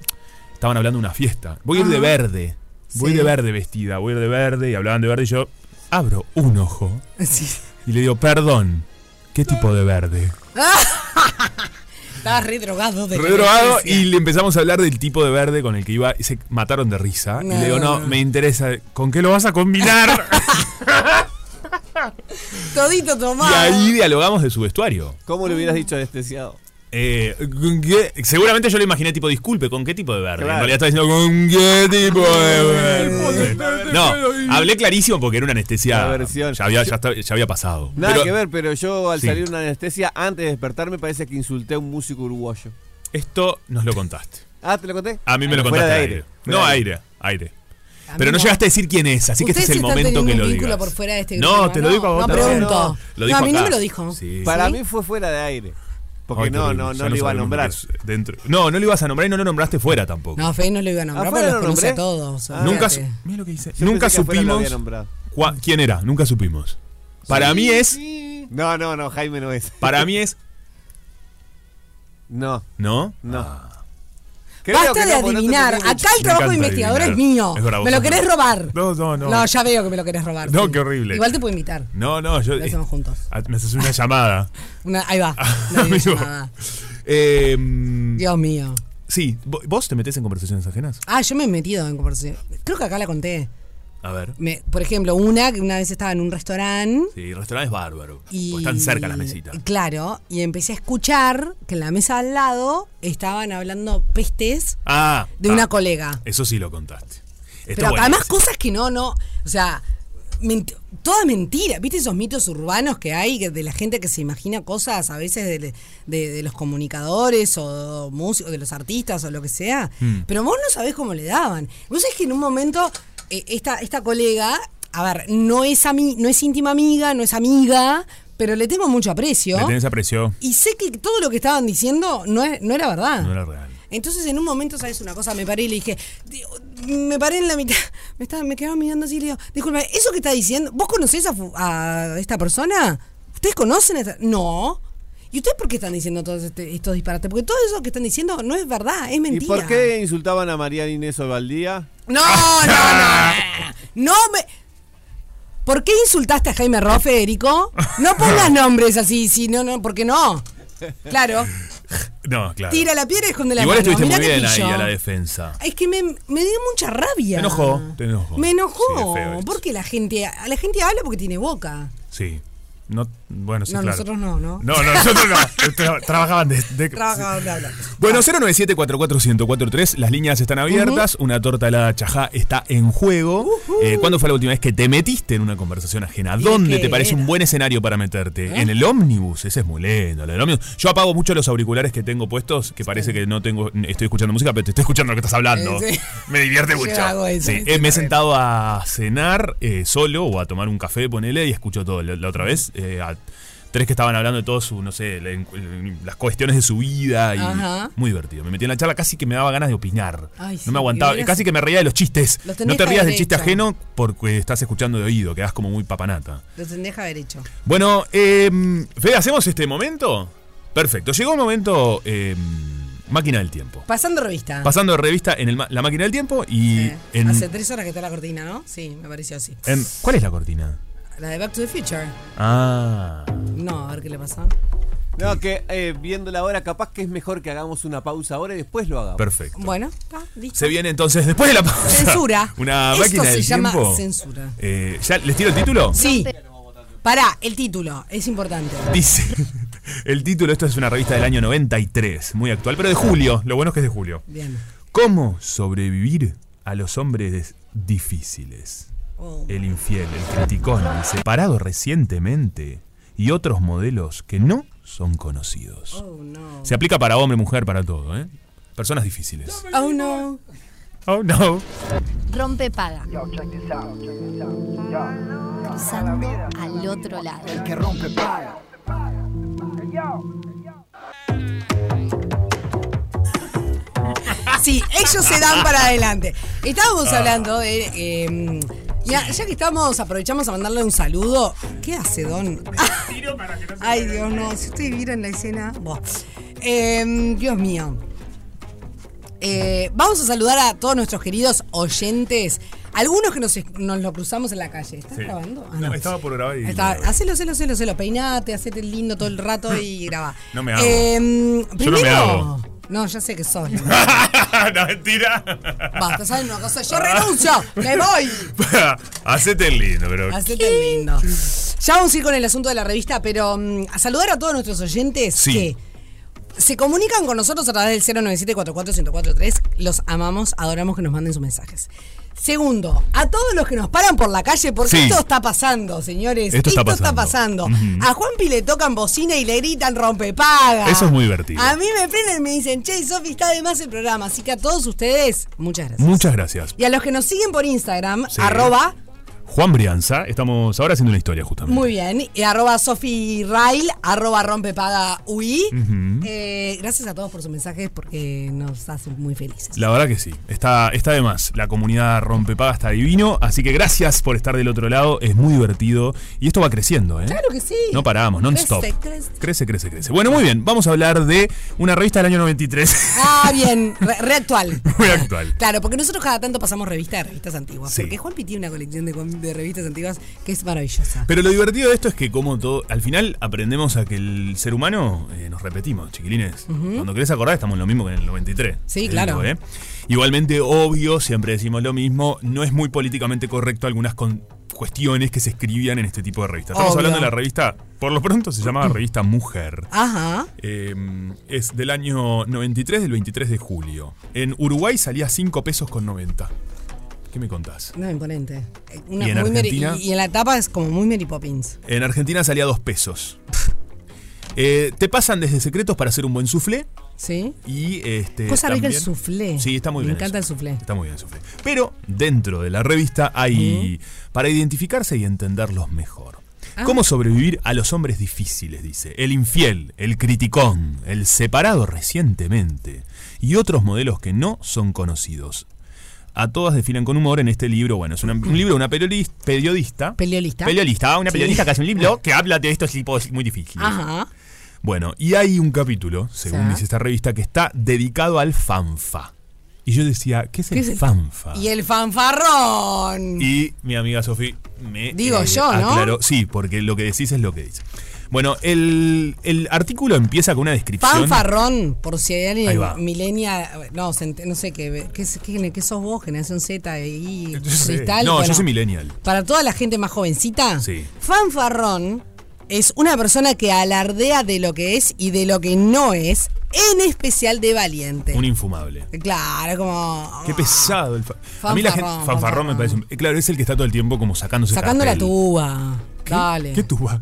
estaban hablando de una fiesta. Voy a ir de verde. Voy Sí. de verde vestida, voy a ir de verde" y hablaban de verde y yo abro un ojo Sí. y le digo, "Perdón, ¿qué tipo de verde?" Estaba re drogado de Re drogado y le empezamos a hablar del tipo de verde con el que iba y se mataron de risa. Y le digo, no, me interesa, ¿con qué lo vas a combinar? Todito y tomado. ahí dialogamos de su vestuario. ¿Cómo le hubieras dicho anestesiado? Eh. Seguramente yo lo imaginé tipo, disculpe, ¿con qué tipo de verde? Claro. En realidad estaba diciendo, ¿con qué tipo de verde? No, hablé clarísimo porque era una anestesia. La versión. Ya había, ya estaba- ya había pasado. Nada Pero que ver, pero yo al Sí. salir de una anestesia, antes de despertarme, parece que insulté a un músico uruguayo. Esto nos lo contaste. Ah, ¿te lo conté? A mí me lo contaste. aire. No, aire, aire. Pero no no. llegaste a decir quién es, así que este es el ¿Ustedes están momento que lo vínculo digas. por fuera de este No, te lo digo a vos No pregunto. No, a mí no me lo dijo. Sí. Para ¿Sí? mí fue fuera de aire. Porque Ay, no, no, no lo iba a nombrar. dentro. No, no lo ibas a nombrar y no lo nombraste fuera tampoco. No, Fe no lo iba a nombrar ¿Afuera porque los lo conoce a todos. Ah. Nunca, su- mira lo que dice. Nunca supimos cua- quién era, nunca supimos. Para mí es, No, no, no, Jaime no es. para mí es, No, ¿no? no. Ah. Creo Basta que de no, no adivinar. Acá el trabajo de investigador es mío. Es me lo querés robar. No, no, no. No, ya veo que me lo querés robar. No, sí. qué horrible. Igual te puedo invitar. No, no, yo. Lo hacemos juntos. ah, Me haces una llamada. Una- ahí va. Una. Eh, Dios mío. sí, ¿vo- ¿vos te metés en conversaciones ajenas? Ah, yo me he metido en conversación. Creo que acá la conté. A ver. Me- por ejemplo, una que una vez estaba en un restaurante Sí, el restaurante es bárbaro. y. Porque están cerca las mesitas. Claro, y empecé a escuchar que en la mesa al lado estaban hablando pestes Ah. de ah, una colega. Eso sí lo contaste. Pero bueno además cosas que no, no. O sea, menti- toda mentira. ¿Viste esos mitos urbanos que hay de la gente que se imagina cosas a veces de, de- de los comunicadores o músicos, de los artistas o lo que sea? Mm. Pero vos no sabés cómo le daban. Vos sabés que en un momento esta, esta colega, a ver, no es, ami- no es íntima amiga, no es amiga, pero le tengo mucho aprecio. Le tenés aprecio. Y sé que todo lo que estaban diciendo no, es- no era verdad. No era real. Entonces en un momento, ¿sabes una cosa? Me paré y le dije, "Digo, me paré en la mitad, me, estaba, me quedaba mirando así y le digo, disculpa, ¿eso que está diciendo? ¿Vos conocés a, esta persona? ¿Ustedes conocen a esta? No. ¿Y ustedes por qué están diciendo todos este- estos disparates? Porque todo eso que están diciendo no es verdad, es ¿Y mentira. por qué insultaban a María Inés Ovaldía? No, no, no. No me... ¿Por qué insultaste a Jaime Ross, Federico? No pongas nombres así, sí, no, no, porque no. Claro, No, claro. tira la piedra y esconde la Igual mano. estuviste Mirá muy bien ahí pillo. a la defensa. Es que me, me dio mucha rabia. Te enojó, te enojó. Me enojó. Sí, es feo esto. porque la gente, la gente habla porque tiene boca. Sí. No, Bueno, sí, no, claro. nosotros no, ¿no? No, no, nosotros no. Tra- Trabajaban de. de- Trabajaban de hablar. Bueno, 097-44143, las líneas están abiertas, una torta helada chajá está en juego. Eh, ¿Cuándo fue la última vez que te metiste en una conversación ajena? ¿Y ¿Dónde te parece un buen escenario para meterte? ¿Eh? En el ómnibus, ese es muy lindo. lo del ómnibus. Yo apago mucho los auriculares que tengo puestos, que parece que no tengo, estoy escuchando música, pero te estoy escuchando lo que estás hablando. Sí. Me divierte mucho. eso, Sí, eh, me he sentado a cenar eh, solo o a tomar un café, ponele, y escucho todo. La, la otra vez, eh, a tres que estaban hablando de todo su, no sé, la- las cuestiones de su vida y Ajá. muy divertido. Me metí en la charla, casi que me daba ganas de opinar. Ay, sí, no me aguantaba, hubieras- casi que me reía de los chistes. Los No te rías del chiste ajeno porque estás escuchando de oído, quedás como muy papanata. Lo tendrías haber hecho. Bueno, eh, Fede, ¿hacemos este momento? Perfecto. Llegó el momento eh, máquina del tiempo. Pasando revista. Pasando de revista en el la máquina del tiempo y Sí. en, Hace tres horas que está la cortina, ¿no? Sí, me pareció así. en- ¿Cuál es la cortina? La de Back to the Future. Ah. No, a ver qué le pasa. No, que eh, viendo la hora, capaz que es mejor que hagamos una pausa ahora y después lo hagamos. Perfecto. Bueno, está, listo. Se viene entonces después de la pausa. Censura. Una Esto máquina se del llama tiempo. censura. Eh, ¿Ya les tiro el título? Sí. Pará, el título, es importante. Dice. El título, esto es una revista del año 93, muy actual, pero de julio. Lo bueno es que es de julio. Bien. ¿Cómo sobrevivir a los hombres difíciles? El infiel, el criticón, el separado recientemente y otros modelos que no son conocidos. Oh, no. Se aplica para hombre, mujer, para todo, ¿eh? Personas difíciles. Oh, no. Oh, no. Rompe paga. Cruzando al otro lado. Sí, ellos se dan para adelante. Estábamos hablando de. eh, ya, ya que estamos, aprovechamos a mandarle un saludo. ¿Qué hace, Don? Ay, Dios, no. Si ustedes vieran la escena. buah. Eh, Dios mío. Eh, vamos a saludar a todos nuestros queridos oyentes. Algunos que nos, nos lo cruzamos en la calle. ¿Estás Sí. grabando? Ah, No, estaba por grabar y. Hacelo, hacelo, hacelo, hacelo. Peinate, hacete lindo todo el rato y graba. No me hago. Eh, Yo no me primero- hago. No, ya sé que sos. no, mentira. Basta, ¿sabes una cosa? Yo renuncio, me voy. Hacete el lindo, pero. Hacete el lindo. Ya vamos a ir con el asunto de la revista, pero mm, a saludar a todos nuestros oyentes Sí. que se comunican con nosotros a través del 097-44-1043. Los amamos, adoramos que nos manden sus mensajes. Segundo, a todos los que nos paran por la calle, porque Sí. esto está pasando, señores. Esto está pasando. A Juanpi le tocan bocina y le gritan rompepaga. Eso es muy divertido. A mí me prenden y me dicen, che, Sofi, está de más el programa. Así que a todos ustedes, muchas gracias. Muchas gracias. Y a los que nos siguen por Instagram, Sí. arroba, Juan Brianza, estamos ahora haciendo una historia justamente. muy bien, y arroba Sofi Rail, arroba rompepaga UI. Eh, gracias a todos por sus mensajes porque nos hacen muy felices. La verdad que sí, está, está de más. La comunidad Rompepaga está divino, así que gracias por estar del otro lado, es muy divertido y esto va creciendo, ¿eh? Claro que sí. No paramos, non-stop. Crece, crece. Crece, crece, crece. Bueno, muy bien, vamos a hablar de una revista del año 93, Ah, bien, re, re muy actual. Claro, porque nosotros cada tanto pasamos revistas de revistas antiguas. Sí. Porque Juanpi tiene una colección de, de revistas antiguas que es maravillosa. Pero lo divertido de esto es que como todo, al final aprendemos a que el ser humano eh, nos repetimos, chiquilines. Cuando querés acordar estamos en lo mismo que en el 93. Sí, claro. ¿eh? Igualmente, obvio, siempre decimos lo mismo, no es muy políticamente correcto algunas con- cuestiones que se escribían en este tipo de revistas. Estamos Obvio. hablando de la revista, por lo pronto se llamaba Revista Mujer. Ajá. Eh, es del año 93, del 23 de julio. En Uruguay salía 5 pesos con 90. ¿Qué me contás? No, imponente. Eh, Una ¿Y en Argentina? y, y en la tapa es como muy Mary Poppins. En Argentina salía 2 pesos. Eh, te pasan desde secretos para hacer un buen soufflé ¿Sí? y este Cosa rica el soufflé. Sí, está muy Me bien. encanta eso. el soufflé. Está muy bien el soufflé. Pero dentro de la revista hay para identificarse y entenderlos mejor. Ah. ¿Cómo sobrevivir a los hombres difíciles? Dice. El infiel, el criticón, el separado recientemente y otros modelos que no son conocidos. A todas desfilan con humor en este libro. Bueno, es una- un libro de una periodis- periodista. Periodista. Periodista, una Sí. periodista que hace un libro que habla de estos tipos muy difíciles. Ajá. Bueno, y hay un capítulo, según dice esta revista, que está dedicado al fanfa. Y yo decía, ¿qué es ¿Qué el es el- fanfa? Y el fanfarrón. Y mi amiga Sofi me Digo yo, ¿no? Sí, porque lo que decís es lo que dice. Bueno, el, el artículo empieza con una descripción. Fanfarrón, por si hay alguien milenia, no, no sé qué, qué, qué, qué sos vos, generación Z y cristal. No, Bueno, yo soy millennial. Para toda la gente más jovencita, Sí. fanfarrón es una persona que alardea de lo que es y de lo que no es, en especial de valiente. Un infumable. Claro, como. Qué pesado el fa- A mí la gente. Fanfarrón, Fanfarrón me parece. eh, Claro, es el que está todo el tiempo como sacándose Sacando la tuba. Dale. ¿Qué tuba?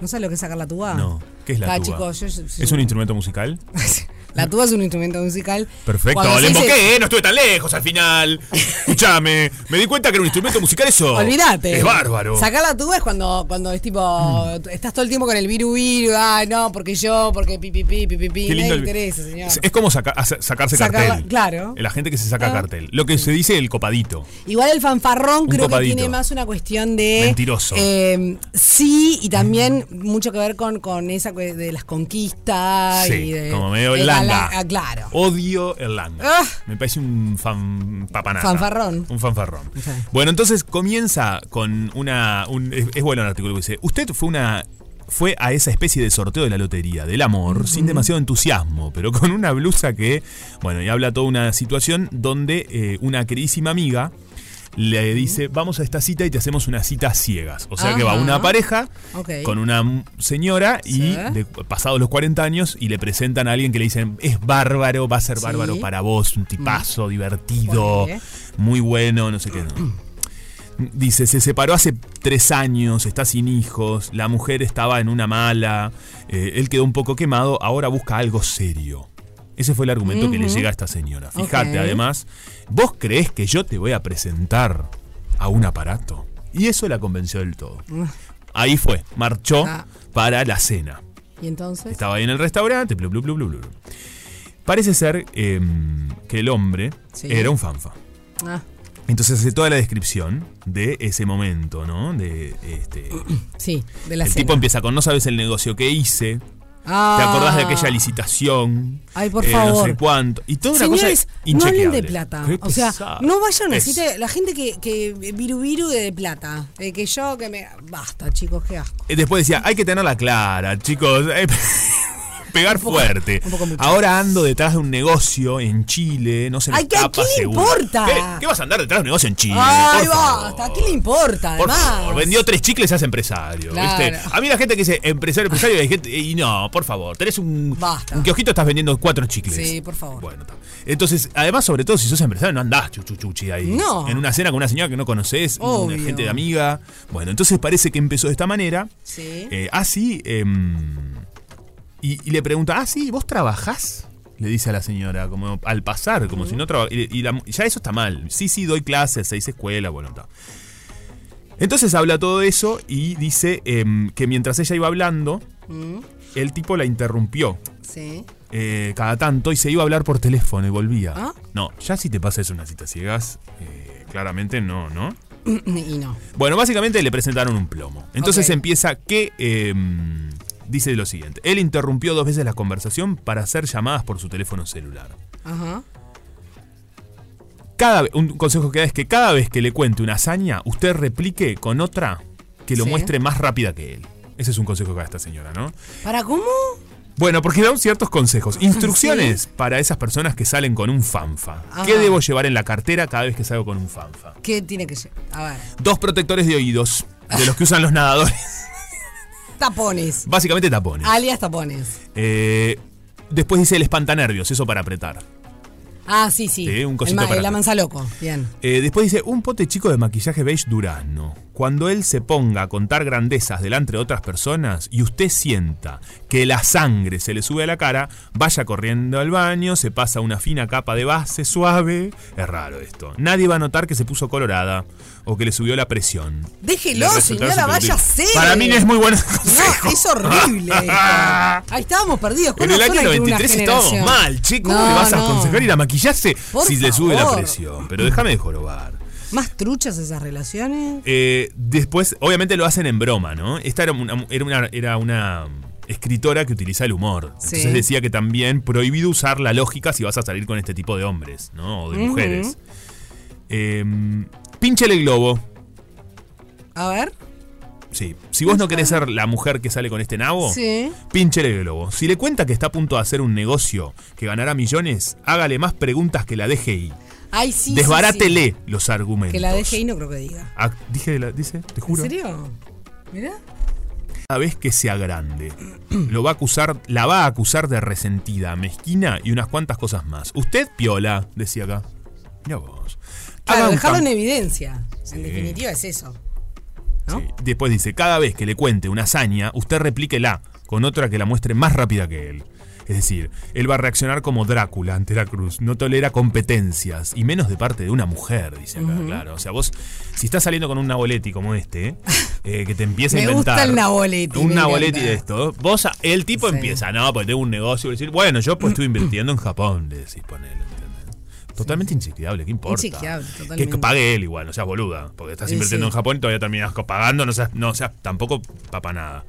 ¿No sabes lo que es sacar la tuba? No. ¿Qué es la tuba? chicos, yo- yo- ¿Es un instrumento musical? La tuba es un instrumento musical. Perfecto, Cuando le se dice- emboqué, no estuve tan lejos al final. Escúchame, me di cuenta que era un instrumento musical eso. Olvídate. Es bárbaro. Sacar la tuba es cuando, cuando es tipo. Estás todo el tiempo con el viru viru. Ay, no, porque yo, porque pi pi pi pi pi. pi. Qué lindo Nadie el- le interesa, señor. Es, es como saca- sacarse cartel. claro. La gente que se saca Ah. cartel. Lo que se dice el copadito. Igual el fanfarrón creo copadito. que tiene más una cuestión de. Mentiroso. eh, sí, y también mucho que ver con, con esa cue- de las conquistas y Sí, de. como medio de la- langa. ah, claro. Odio el langa. Ah. Me parece un fan papanata. Fanfarrón. Un fanfarrón. Bueno, entonces comienza con una. un- es, es bueno el artículo que dice. Usted fue una. Fue a esa especie de sorteo de la lotería, del amor, sin demasiado entusiasmo, pero con una blusa que, bueno, y habla toda una situación donde eh, una queridísima amiga le dice, vamos a esta cita y te hacemos una cita ciegas. O sea que va Ajá. una pareja Ok. con una señora y Sí. de- pasados los 40 años y le presentan a alguien que le dicen, es bárbaro, va a ser Sí. bárbaro para vos, un tipazo, divertido, Ponele. muy bueno, no sé qué. Dice, se separó hace tres años, está sin hijos, la mujer estaba en una mala, eh, él quedó un poco quemado, ahora busca algo serio. Ese fue el argumento que le llega a esta señora. Fíjate, además, ¿vos creés que yo te voy a presentar a un aparato? Y eso la convenció del todo. Ahí fue, marchó Ah. para la cena. Y entonces. Estaba ahí en el restaurante, blu, blu, blu, blu, blu. Parece ser em, que el hombre Sí. era un fanfa. Ah, Entonces hace toda la descripción de ese momento, ¿no? De este. sí, de la el cena. tipo empieza con no sabes el negocio que hice. Ah. ¿Te acordás de aquella licitación? Ay, por Eh, No favor. sé cuánto. Y toda una Señores, cosa no hablen de plata. Qué O sea, no vayan a la gente que, que viru viru de, plata. De que yo, que me. Basta, chicos, qué asco. Eh, Después decía, hay que tenerla clara, chicos. Pegar poco- fuerte. un. Ahora ando detrás de un negocio en Chile, no se Ay, ¿qué- a quién le importa? ¿Qué, qué vas a andar detrás de un negocio en Chile? Ay, basta, ¿a quién le importa? Por Además. favor, vendió tres chicles, se hace empresario. Claro. ¿viste? A mí la gente que dice empresario, empresario, hay gente. Y no, por favor, tenés un, Basta. un kiosquito, estás vendiendo cuatro chicles. Sí, por favor. Bueno, está. Entonces, además, sobre todo si sos empresario, no andás chuchuchuchi ahí. No. En una cena con una señora que no conoces, una gente de amiga. Bueno, entonces parece que empezó de esta manera. Sí. Eh, así. em, y, y le pregunta, ah, sí, ¿vos trabajás? Le dice a la señora, como al pasar, como si no trabajara. Y, y la- ya eso está mal. Sí, sí, doy clases, seis escuelas, bueno, está. Entonces habla todo eso y dice em, que mientras ella iba hablando, Mm, el tipo la interrumpió sí. eh, cada tanto y se iba a hablar por teléfono y volvía. ¿Ah? No, ya si te pasa eso una cita ciegas, eh, claramente no, ¿no? Y no. Bueno, básicamente le presentaron un plomo. Entonces empieza que em, dice lo siguiente. Él interrumpió dos veces la conversación para hacer llamadas por su teléfono celular. Ajá. Cada, un consejo que da es que cada vez que le cuente una hazaña, usted replique con otra que lo Sí. muestre más rápida que él. Ese es un consejo que da esta señora, ¿no? ¿Para cómo? Bueno, porque da ciertos consejos. Instrucciones para esas personas que salen con un fanfa. ¿Qué Ajá. debo llevar en la cartera cada vez que salgo con un fanfa? ¿Qué tiene que ser? A ver. Dos protectores de oídos, de los que usan los nadadores. Tapones. Básicamente tapones. Alias tapones. Eh, después dice el espantanervios, eso para apretar. Ah, sí, sí. Sí, un El cosito ma- para la hacer. manza loco. Bien. Eh, después dice un pote chico de maquillaje beige durazno. Cuando él se ponga a contar grandezas delante de otras personas y usted sienta que la sangre se le sube a la cara, vaya corriendo al baño, se pasa una fina capa de base suave. Es raro esto. Nadie va a notar que se puso colorada o que le subió la presión. Déjelo, señora, váyase. Para mí no es muy bueno No, es horrible. esto. Ahí estábamos perdidos. En ¿Cómo el año entre una 93 estábamos mal, che. ¿Cómo No, le vas a aconsejar ir a maquillarse Por si le sube la presión? Pero déjame de jorobar. ¿Más truchas esas relaciones? Eh, después, obviamente lo hacen en broma, ¿no? Esta era una, era una, era una escritora que utiliza el humor. Entonces Sí. decía que también prohibido usar la lógica si vas a salir con este tipo de hombres, ¿no? O de mujeres. Eh, el globo. A ver. Sí. Si vos no querés ser la mujer que sale con este nabo, Sí. pínchele el globo. Si le cuenta que está a punto de hacer un negocio que ganará millones, hágale más preguntas que la DGI. Ay, sí. Desbarátele sí. los argumentos. Que la DGI no creo que diga. Ah, dije, la- dice, te juro. ¿En serio? Mira. vez que sea grande, lo va a acusar, la va a acusar de resentida, mezquina y unas cuantas cosas más. Usted, piola, decía acá. Mira vos. Claro, dejarlo en evidencia. En definitiva es eso. ¿no? Después dice, cada vez que le cuente una hazaña, usted replíquela con otra que la muestre más rápida que él. Es decir, él va a reaccionar como Drácula ante la cruz. No tolera competencias, y menos de parte de una mujer, dice acá, claro. O sea, vos, si estás saliendo con un Naboletti como este, eh, que te empieza a Me inventar. gusta el Naboletti, Un me Naboletti encanta. de esto. Vos, el tipo Sí. empieza, no, pues tengo un negocio. y decir, bueno, yo pues estoy invirtiendo en Japón, le decís, ponele. Totalmente inchequeable, ¿qué importa? Inchequeable, Que totalmente. pague él igual, no seas boluda. Porque estás invirtiendo sí. en Japón y todavía terminas pagando, no seas, no seas tampoco papa nada.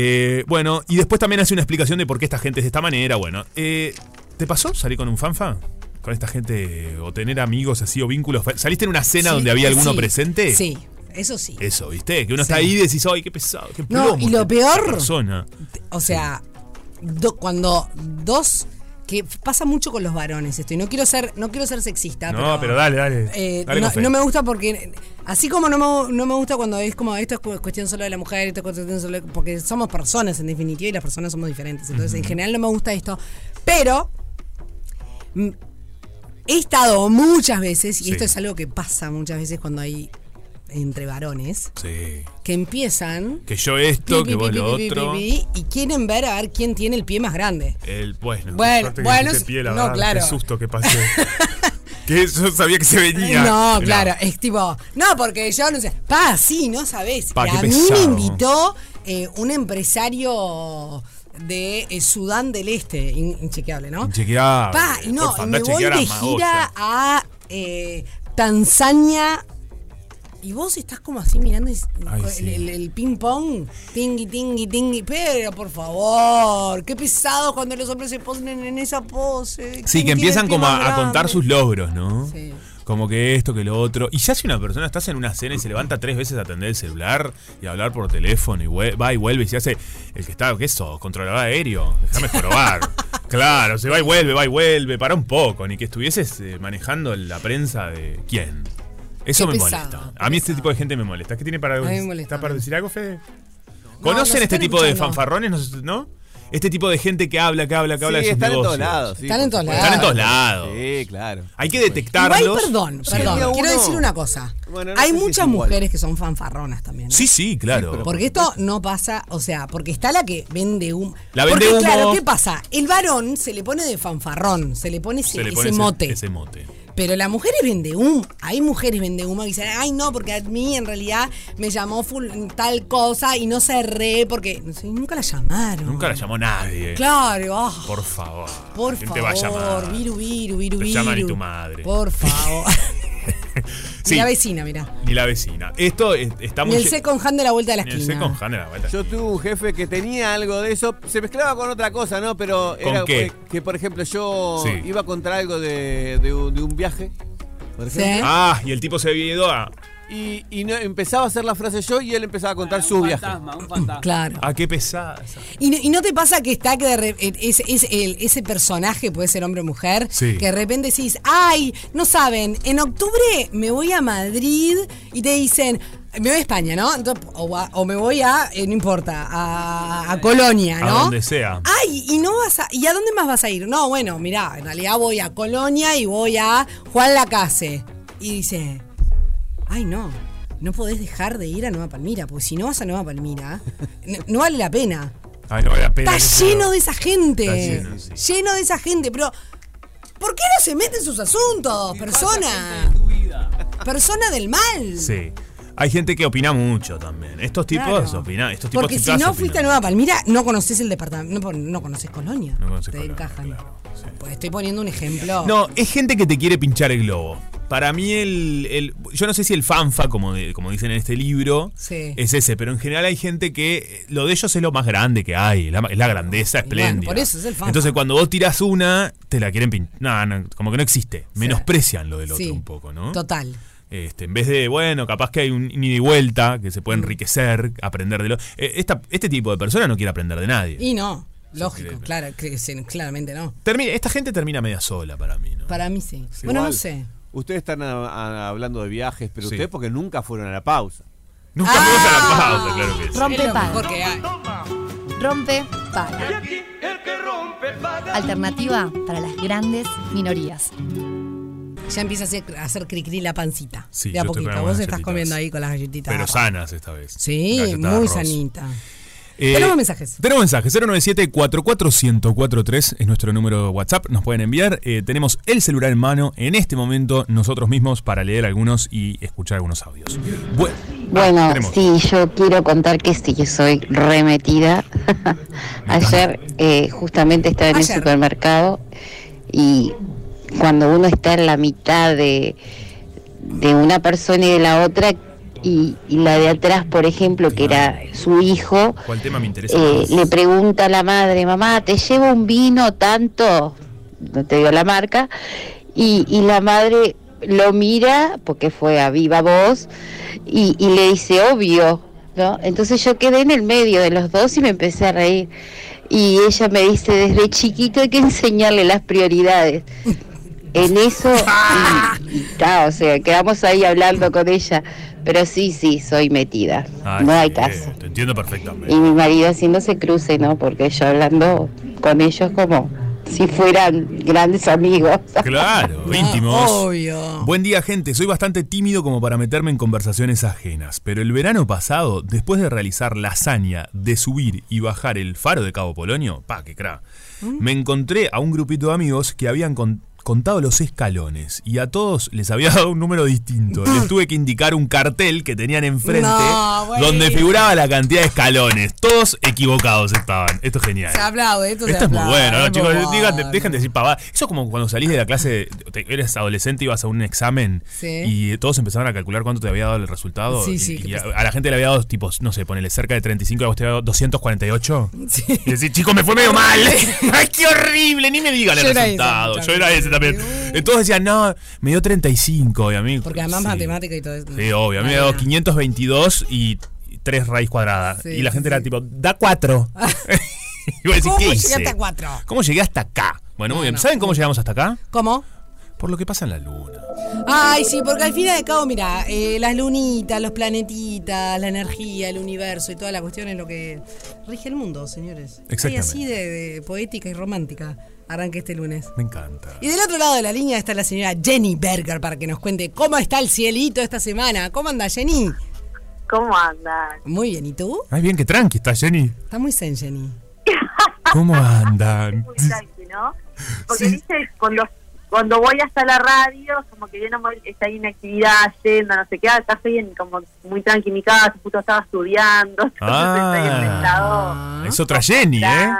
Eh, bueno, y después también hace una explicación de por qué esta gente es de esta manera. Bueno, eh, ¿te pasó salir con un fanfa? Con esta gente, o tener amigos así, o vínculos. ¿Saliste en una cena Sí, donde había alguno sí, presente? Sí, eso sí. Eso, ¿viste? Que uno Sí. está ahí y decís, ¡ay, qué pesado! Qué No, plomo y lo peor- persona. O sea, do- cuando dos que pasa mucho con los varones esto y no quiero ser no quiero ser sexista No, pero dale, dale. eh, Dale no, me gusta porque así como no me, no me gusta cuando es como esto es cu- cuestión solo de la mujer esto es cuestión solo de- porque somos personas en definitiva y las personas somos diferentes entonces en general no me gusta esto pero mm, he estado muchas veces y Sí. esto es algo que pasa muchas veces cuando hay entre varones Sí. que empiezan Que yo esto, pi, que pi, vos pi, lo otro. y quieren ver a ver quién tiene el pie más grande El, bueno, Bueno, que bueno, pie, la no, verdad, claro. Qué susto que pasé. que yo sabía que se venía. No, claro, es tipo, no, porque yo no sé, pa, sí, no sabés. Pa, a mí me invitó eh, un empresario de eh, Sudán del Este, in- inchequeable, ¿no? Inchequeable. Pa, no, Porfa, me voy de gira a eh, Tanzania. Y vos estás como así mirando y- Ay, el, sí. el- el ping pong, tingui, tingui, tingui. Pero por favor, qué pesado cuando los hombres se ponen en esa pose. Sí, ¿Quién que empiezan como a, a contar sus logros, ¿no? Sí. Como que esto, que lo otro. Y ya si una persona estás en una cena y se levanta tres veces a atender el celular y a hablar por teléfono y va y vuelve y se hace el que está, ¿qué es eso? Controlador aéreo. Déjame probar. claro, se va y vuelve, va y vuelve. Para un poco. Ni que estuvieses eh, manejando la prensa de quién. Eso Qué me pesado, molesta. A mí este tipo de gente me molesta. ¿Qué tiene para, A mí me molesta. ¿está para decir algo, Fede? No, ¿Conocen este tipo de fanfarrones? ¿No? Este tipo de gente que habla, que habla, que habla de sus están en todos negocios. lados. sí, Están en todos supuesto. Están en todos lados. Sí, claro. Hay que detectarlos. Igual, perdón, perdón. Quiero decir una cosa. Bueno, no Hay si muchas igual. mujeres que son fanfarronas también. ¿no? Sí, sí, claro. Porque esto no pasa, o sea, porque está la que vende humo. La vende porque, humo. claro, ¿qué pasa? El varón se le pone de fanfarrón, se le pone ese, Se le ese pone ese mote. ese mote. Pero la mujer es vende humo. Hay mujeres vende humo que dicen, ay no, porque a mí en realidad me llamó full- tal cosa y no cerré porque no sé, nunca la llamaron. Nunca la llamó nadie. Claro, ah, Por favor. por ¿Quién favor. te va a llamar? Viru, viru, viru, Te viru. llama ni tu madre. Por favor. Sí. Y la vecina, mira. Ni la vecina. Esto es- está muy. Ni el second hand de la vuelta de la Ni el esquina. second hand de la vuelta. Yo tuve un jefe que tenía algo de eso, se mezclaba con otra cosa, ¿no? Pero ¿Con era qué? que, que, por ejemplo, yo Sí. iba a contar algo de, de un, de un viaje, por Sí. Ah, y el tipo se había ido a. y, y no, empezaba a hacer la frase yo y él empezaba a contar Ah, su un viaje. fantasma, un fantasma. Claro. Ah, qué pesada. esa. Y no, y no te pasa que está que de re- eh, ese, ese- el- ese personaje, puede ser hombre o mujer, Sí. que de repente decís, ay, no saben, en octubre me voy a Madrid y te dicen, me voy a España, ¿no? Entonces, o, a- o me voy a, eh, no importa, a, a Colonia, A ¿no? donde sea. Ay, y no vas a, ¿y a dónde más vas a ir? No, bueno, mirá, en realidad voy a Colonia y voy a Juan Lacase. Y dice, ay no, no podés dejar de ir a Nueva Palmira, porque si no vas a Nueva Palmira, no, no vale la pena. Ay, no vale la pena. Está lleno de esa gente. Está lleno, sí. Lleno de esa gente, pero ¿por qué no se mete en sus asuntos, persona? Tu vida. Persona del mal. Sí. Hay gente que opina mucho también. Estos tipos Claro. opinan. Estos tipos Porque si no fuiste a Nueva Palmira, no conoces el departamento, no, no conoces Colonia. No conoces Te Colonia, encajan. claro, sí. Pues estoy poniendo un ejemplo. No, es gente que te quiere pinchar el globo. Para mí el, el- yo no sé si el fanfa, como, de- como dicen en este libro, Sí. es ese, pero en general hay gente que lo de ellos es lo más grande que hay, la- es la grandeza bueno, espléndida. por eso es el fanfa. Entonces cuando vos tirás una, te la quieren pinchar. No, no, como que no existe. Menosprecian lo del otro Sí, un poco, ¿no? Total. Este, en vez de, bueno, capaz que hay un ida y vuelta, que se puede enriquecer, aprender de lo. eh, esta- este tipo de persona no quiere aprender de nadie. Y no, lógico, sí. claro, claramente no. Termina- esta gente termina media sola para mí, ¿no? Para mí sí. Bueno, no sé. Ustedes están a- a- hablando de viajes, pero Sí. ustedes porque nunca fueron a la pausa. Nunca fuimos a la pausa, claro que sí. Rompe hay. Rompe paga. Alternativa para las grandes minorías. Ya empieza a hacer, a hacer cri-cri la pancita. Sí, de a poquito. Vos estás comiendo ahí con las galletitas. Pero sanas esta vez. Sí, Galletas muy arroz. sanita. Eh, Tenemos mensajes. Tenemos mensajes. 097-44143 es nuestro número de WhatsApp. Nos pueden enviar. Eh, tenemos el celular en mano en este momento nosotros mismos para leer algunos y escuchar algunos audios. Bueno, sí, yo quiero contar que sí, que soy remetida. Ayer eh, justamente estaba en el supermercado y cuando uno está en la mitad de, de una persona y de la otra, y, y la de atrás, por ejemplo, que era su hijo, ¿Cuál tema me interesa? eh, le pregunta a la madre, mamá, ¿te llevo un vino tanto? No te digo la marca. Y, y la madre lo mira, porque fue a viva voz, y, y le dice, obvio, ¿no? Entonces yo quedé en el medio de los dos y me empecé a reír. Y ella me dice, desde chiquito hay que enseñarle las prioridades. En eso, y, y ta, o sea, quedamos ahí hablando con ella. Pero sí, sí, soy metida. Ay, no hay caso. Te entiendo perfectamente. Y mi marido haciéndose cruce, ¿no? Porque yo hablando con ellos como si fueran grandes amigos. Claro, Ah, íntimos. obvio. Buen día, gente. Soy bastante tímido como para meterme en conversaciones ajenas, pero el verano pasado, después de realizar la hazaña de subir y bajar el faro de Cabo Polonio, pa, que cra, me encontré a un grupito de amigos que habían con- contado los escalones y a todos les había dado un número distinto. Les tuve que indicar un cartel que tenían enfrente No, donde figuraba la cantidad de escalones. Todos equivocados estaban. Esto es genial. Se aplaude, esto, se Esto es muy aplaude, bueno, ¿no, chicos? Digan- dejen de decir pavada. Eso es como cuando salís de la clase, te- eres adolescente y vas a un examen Sí. y todos empezaron a calcular cuánto te había dado el resultado. Sí, y, sí, y a, la gente le había dado, tipo, no sé, ponele cerca de 35 y a vos te había dado 248. Sí. Y decís, chicos, me fue medio mal. ¡Ay, qué horrible! Ni me digan el Yo era ese, resultado. Yo también. era ese también. Entonces decían, no, me dio 35 y a mí. Porque además sí. matemática y todo eso. Sí, obvio. A mí me dado 522 y 3 raíz cuadrada. Sí, y la gente sí. era tipo, da 4. y vos decís, ¿Cómo ¿qué llegaste hice? a cuatro? ¿Cómo llegué hasta acá? Bueno, muy bien. no. ¿Saben cómo llegamos hasta acá? ¿Cómo? Por lo que pasa en la luna. Ay, sí, porque al fin y al cabo, mira, eh, las lunitas, los planetitas, la energía, el universo y toda la cuestión es lo que rige el mundo, señores. Y Exactamente. así de, de poética y romántica arranque este lunes. Me encanta. Y del otro lado de la línea está la señora Jenny Berger para que nos cuente cómo está el cielito esta semana. ¿Cómo anda Jenny? ¿Cómo andan? Muy bien, ¿y tú? Ay, bien, que tranqui está Jenny. Está muy zen, Jenny. ¿Cómo andan? Muy tranqui, ¿no? Porque viste, cuando, cuando voy hasta la radio, como que yo no voy, está ahí en actividad, yendo, no sé qué, acá estoy en, como muy tranqui en mi casa, justo estaba estudiando, entonces estoy en el estado. Ah. Es otra Jenny, ¿eh?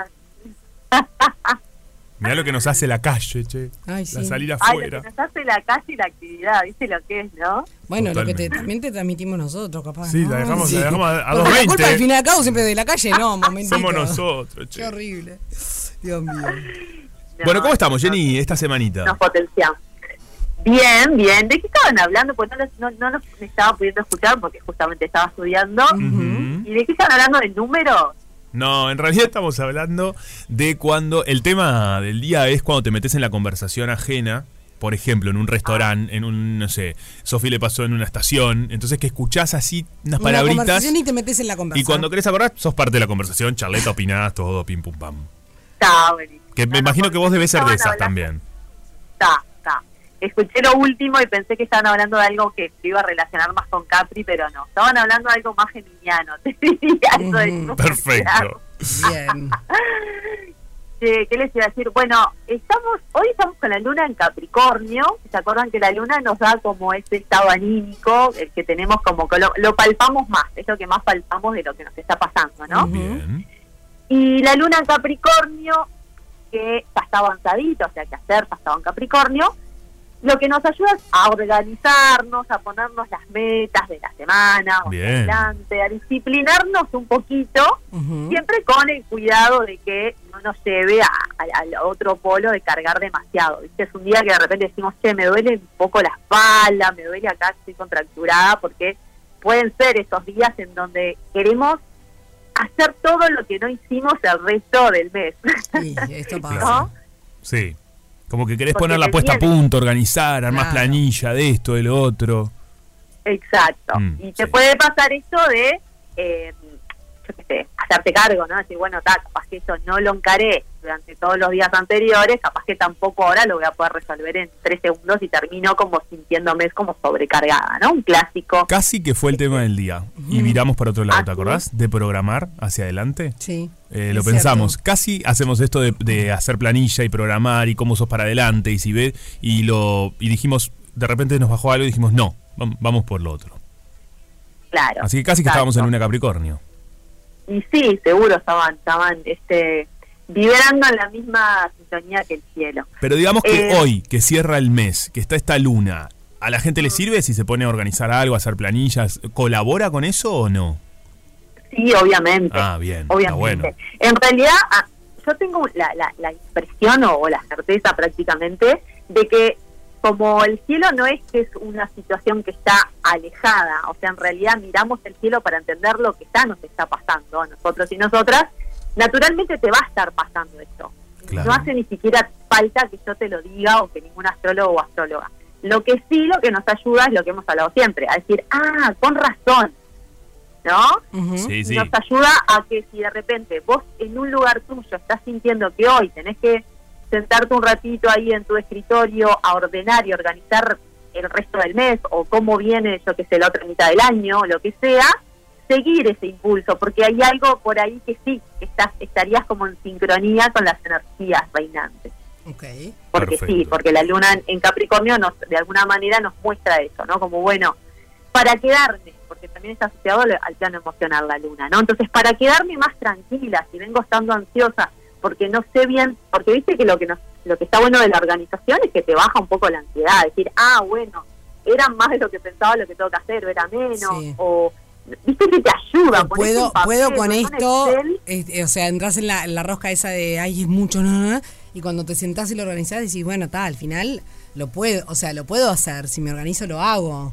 Mirá lo que nos hace la calle, che. Ay, sí. La salir Ay, afuera. lo que nos hace la calle y la actividad, ¿viste lo que es, no? Bueno, lo que te, también te transmitimos nosotros, capaz. Sí, ¿no? la dejamos, la dejamos a, a Porque la culpa al 220. fin y al cabo siempre de la calle, no, momentito. Somos nosotros, Qué che. horrible. Dios mío. No, Bueno, ¿cómo estamos, no, Jenny, esta semanita? Nos potenciamos. Bien, bien. ¿De qué estaban hablando? Pues no, los- no, no nos estaba pudiendo escuchar porque justamente estaba estudiando. ¿Y de qué estaban hablando? ¿De números? No, en realidad estamos hablando de cuando el tema del día es cuando te metes en la conversación ajena, por ejemplo, en un restaurante, en un, no sé, Sofi le pasó en una estación, entonces que escuchás así unas Una palabritas conversación y te metes en la conversación. y cuando querés acordar sos parte de la conversación, charleta, opinás, todo, pim pum pam. Está buenísimo. Que me No, no, imagino que vos debes ser de esas también. Está. Escuché lo último y pensé que estaban hablando de algo que se iba a relacionar más con Capri, pero no. Estaban hablando de algo más geminiano. Te diría eso del Ujú. número. Perfecto. Bien. ¿Qué les iba a decir? Bueno, estamos hoy estamos con la luna en Capricornio. ¿Se acuerdan que la luna nos da como este estado anímico, el que tenemos como que lo, lo palpamos más, es lo que más palpamos de lo que nos está pasando, ¿no? Bien. Y la luna en Capricornio, que ya está avanzadito, o sea que acerca estaba en Capricornio, lo que nos ayuda es a organizarnos, a ponernos las metas de la semana, o adelante, a disciplinarnos un poquito, siempre con el cuidado de que no nos lleve a- a- al otro polo de cargar demasiado. ¿viste? Es un día que de repente decimos, che, me duele un poco la espalda, me duele acá, estoy contracturada, porque pueden ser esos días en donde queremos hacer todo lo que no hicimos el resto del mes. Sí, esto pasa. ¿No? Sí. Como que querés poner la puesta a punto, organizar, armar Claro. planilla de esto, de lo otro. Exacto. Mm, y te puede pasar esto de, eh, yo qué sé, hacerte cargo, ¿no? Decir, bueno, ta, capaz que eso no lo encaré durante todos los días anteriores, capaz que tampoco ahora lo voy a poder resolver en tres segundos y termino como sintiéndome como sobrecargada, ¿no? Un clásico. Casi que fue el tema del día. Y viramos para otro lado, ¿te acordás? De programar hacia adelante. Sí. Eh, lo pensamos. Casi hacemos esto de, de hacer planilla y programar y cómo sos para adelante y si ve y lo y dijimos de repente nos bajó algo y dijimos no vam- vamos por lo otro. Claro. Así que casi que estábamos en una Capricornio. Y sí, seguro estaban, estaban, este, vibrando en la misma sintonía que el cielo. Pero digamos que Eh, hoy que cierra el mes, que está esta luna, ¿a la gente le sirve si se pone a organizar algo, a hacer planillas? ¿Colabora con eso o no? Sí, obviamente. Ah, bien. Obviamente. bueno. En realidad, ah, yo tengo la, la, la impresión o, o la certeza prácticamente de que como el cielo no es que es una situación que está alejada, o sea, en realidad miramos el cielo para entender lo que está nos está pasando a nosotros y nosotras, naturalmente te va a estar pasando esto. Claro. No hace ni siquiera falta que yo te lo diga o que ningún astrólogo o astróloga. Lo que sí, lo que nos ayuda es lo que hemos hablado siempre, a decir, ah, con razón, ¿no? Sí, sí. Nos ayuda a que si de repente vos en un lugar tuyo estás sintiendo que hoy tenés que sentarte un ratito ahí en tu escritorio a ordenar y organizar el resto del mes o cómo viene, yo que sé, la otra mitad del año, lo que sea, seguir ese impulso, porque hay algo por ahí que sí, que estás, estarías como en sincronía con las energías reinantes. Ok. Porque sí, porque la luna en- Capricornio nos, de alguna manera nos muestra eso, ¿no? Como bueno, para quedarme, porque también está asociado al, al plano emocional la luna, ¿no? Entonces, para quedarme más tranquila, si vengo estando ansiosa, porque no sé bien, porque viste que lo que nos, lo que está bueno de la organización es que te baja un poco la ansiedad, decir, ah, bueno, era más de lo que pensaba lo que tengo que hacer, o era menos, Sí. o viste que te ayuda. Puedo, papel, puedo con esto, este, o sea, entras en la, en la rosca esa de, ay, es mucho, no, no, no", y cuando te sentás y lo organizás, decís, bueno, está, al final lo puedo, o sea, lo puedo hacer, si me organizo lo hago,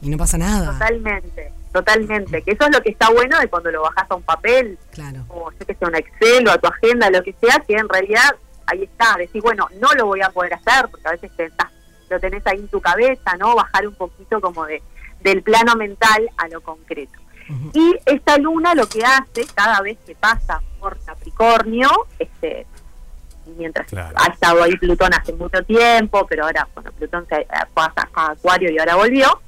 y no pasa nada. Totalmente, totalmente. Que eso es lo que está bueno de cuando lo bajas a un papel, Claro. o yo que sé, un Excel o a tu agenda, lo que sea, que en realidad ahí está. Decís, bueno, no lo voy a poder hacer, porque a veces pensás, lo tenés ahí en tu cabeza, ¿no? Bajar un poquito como de del plano mental a lo concreto. Y esta luna lo que hace cada vez que pasa por Capricornio, este mientras ha estado ahí Plutón hace mucho tiempo, pero ahora, bueno, Plutón se pasa a Acuario y ahora volvió,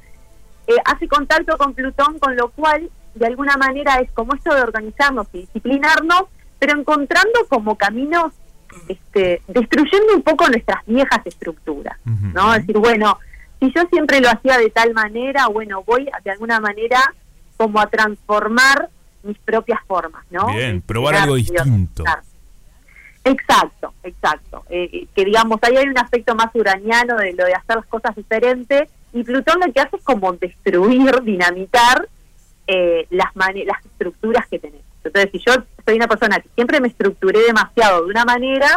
eh, hace contacto con Plutón, con lo cual, de alguna manera, es como esto de organizarnos y disciplinarnos, pero encontrando como caminos, este, destruyendo un poco nuestras viejas estructuras, ¿no? Es decir, bueno, si yo siempre lo hacía de tal manera, bueno, voy de alguna manera como a transformar mis propias formas, ¿no? Bien, De probar algo distinto. Exacto, exacto. Eh, eh, que digamos, ahí hay un aspecto más uraniano de lo de hacer las cosas diferentes y Plutón lo que hace es como destruir, dinamitar eh, las, mane- las estructuras que tenemos. Entonces, si yo soy una persona que siempre me estructuré demasiado de una manera,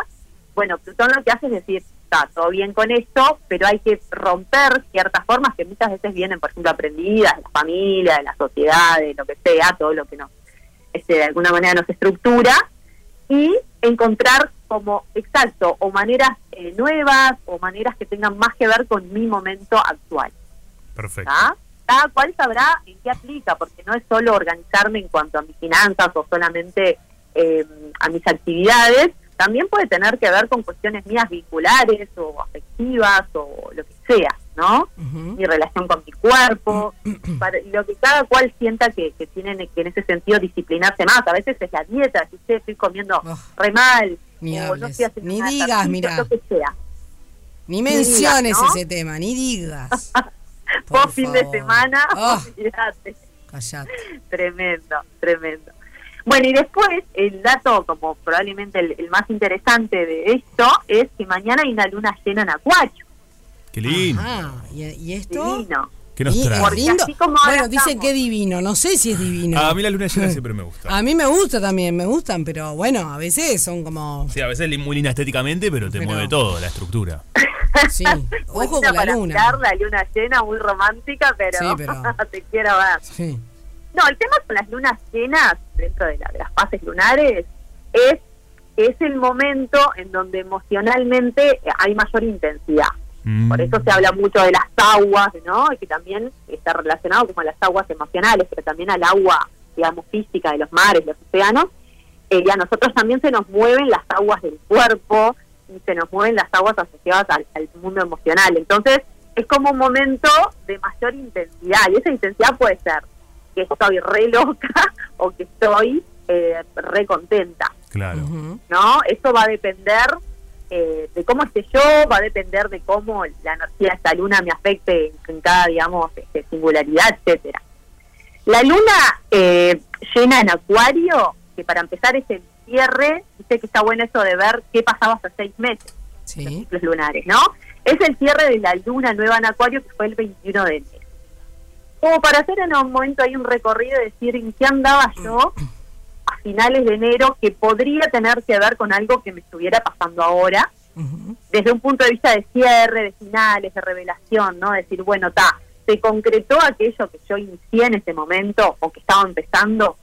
bueno, Plutón lo que hace es decir, está todo bien con esto, pero hay que romper ciertas formas que muchas veces vienen, por ejemplo, aprendidas de la familia, de la sociedad, de lo que sea, todo lo que nos, este, de alguna manera nos estructura, y encontrar como, exacto, o maneras eh, nuevas o maneras que tengan más que ver con mi momento actual. Perfecto. ¿tá? Cada cual sabrá en qué aplica, porque no es solo organizarme en cuanto a mis finanzas o solamente eh, a mis actividades, también puede tener que ver con cuestiones mías vinculares o afectivas o lo que sea, ¿no? Mi relación con mi cuerpo, para- lo que cada cual sienta que, que tienen que en ese sentido disciplinarse más. A veces es la dieta, si estoy comiendo re mal, Ni o no estoy haciendo Ni nada digas, mirá. lo que sea. Ni Ni menciones digas, ¿no? ese tema, ni digas. Vos Por fin de semana, Ah. Callate. Tremendo, tremendo. Bueno, y después el dato como probablemente el, el más interesante de esto es que mañana hay una luna llena en Acuario. Qué lindo. Ah, ¿y, y esto? Divino. ¿Qué nos trae? así como Bueno, dicen que divino, no sé si es divino. A mí la luna llena siempre me gusta. A mí me gusta también, me gustan, pero bueno, a veces son como... Sí, a veces es muy linda estéticamente, pero te Pero- mueve todo, la estructura. Sí, ojo con la para luna. mirar, la luna llena, muy romántica, pero, Sí, pero- te quiero ver. Sí. No, el tema con las lunas llenas, dentro de, la- de las fases lunares, es es el momento en donde emocionalmente hay mayor intensidad. Mm. Por eso se habla mucho de las aguas, ¿no? Y que también está relacionado como a las aguas emocionales, pero también al agua, digamos, física de los mares, los océanos. Eh, y a nosotros también se nos mueven las aguas del cuerpo y se nos mueven las aguas asociadas al, al mundo emocional. Entonces, es como un momento de mayor intensidad. Y esa intensidad puede ser que estoy re loca o que estoy eh, re contenta. Claro. ¿no? Eso va a depender eh, de cómo esté yo, va a depender de cómo la energía de esta luna me afecte en, en cada, digamos, este, singularidad, etcétera. La luna eh, llena en acuario, que para empezar es el cierre, dice que está bueno eso de ver qué pasaba hace seis meses, los ciclos lunares, ¿no? Es el cierre de la luna nueva en acuario que fue el 21 de enero. Como para hacer en un momento hay un recorrido y decir en qué andaba yo a finales de enero que podría tener que ver con algo que me estuviera pasando ahora, desde un punto de vista de cierre, de finales, de revelación, ¿no? Decir, bueno, ta, se concretó aquello que yo inicié en ese momento o que estaba empezando,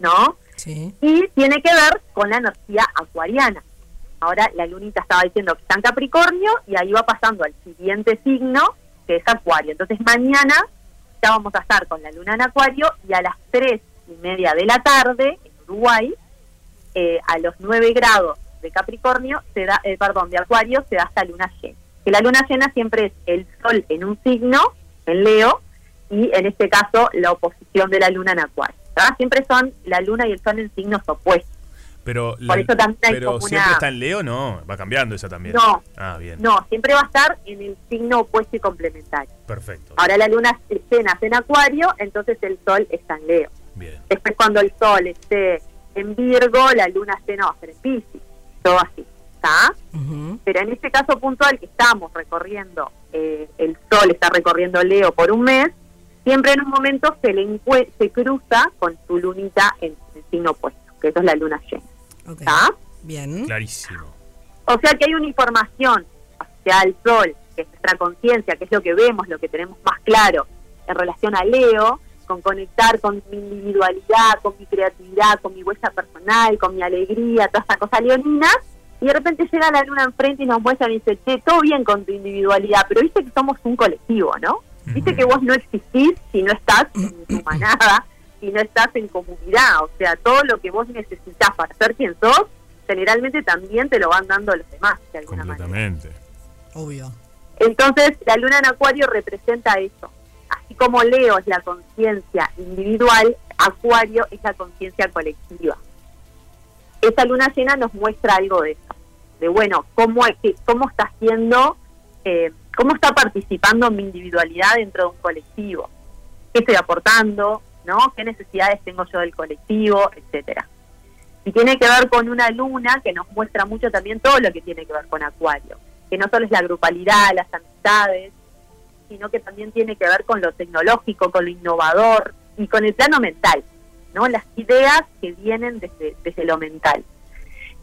¿no? Sí. Y tiene que ver con la energía acuariana. Ahora la lunita estaba diciendo que está en Capricornio y ahí va pasando al siguiente signo, que es Acuario. Entonces mañana vamos a estar con la luna en Acuario y a las tres y media de la tarde en Uruguay, eh, a los 9 grados de Capricornio, se da, eh, perdón, de Acuario, se da esta luna llena. Que la luna llena siempre es el sol en un signo, en Leo, y en este caso la oposición de la luna en Acuario. Siempre son la luna y el sol en signos opuestos. Pero, Por eso también hay pero como siempre una- está en Leo, no, va cambiando esa también. No. Ah, bien. No, siempre va a estar en el signo opuesto y complementario. Perfecto. Ahora la luna llena está en Acuario, entonces el sol está en Leo. Bien. Después cuando el sol esté en Virgo, la luna llena va a ser en Piscis. Todo así, ¿está? Pero en este caso puntual que estamos recorriendo, eh, el sol está recorriendo Leo por un mes, siempre en un momento se le se cruza con su lunita en el signo opuesto, que eso es la luna llena. ¿Está? Bien. Clarísimo. O sea que hay una información hacia el sol, que es nuestra conciencia, que es lo que vemos, lo que tenemos más claro en relación a Leo, con conectar con mi individualidad, con mi creatividad, con mi huella personal, con mi alegría, toda esa cosa leonina, y de repente llega la luna enfrente y nos muestra y dice, che, todo bien con tu individualidad, pero viste que somos un colectivo, ¿no? Viste que vos no existís si no estás en tu manada, si no estás en comunidad, o sea, todo lo que vos necesitas para ser quien sos, generalmente también te lo van dando los demás, de alguna manera. Completamente. Obvio. Entonces, la luna en Acuario representa eso. Así como Leo es la conciencia individual, Acuario es la conciencia colectiva. Esta luna llena nos muestra algo de eso, de bueno, cómo, cómo está haciendo, eh, cómo está participando mi individualidad dentro de un colectivo, qué estoy aportando, ¿no? qué necesidades tengo yo del colectivo, etcétera. Y tiene que ver con una luna que nos muestra mucho también todo lo que tiene que ver con Acuario, que no solo es la grupalidad, las amistades, sino que también tiene que ver con lo tecnológico, con lo innovador y con el plano mental, ¿no? Las ideas que vienen desde, desde lo mental.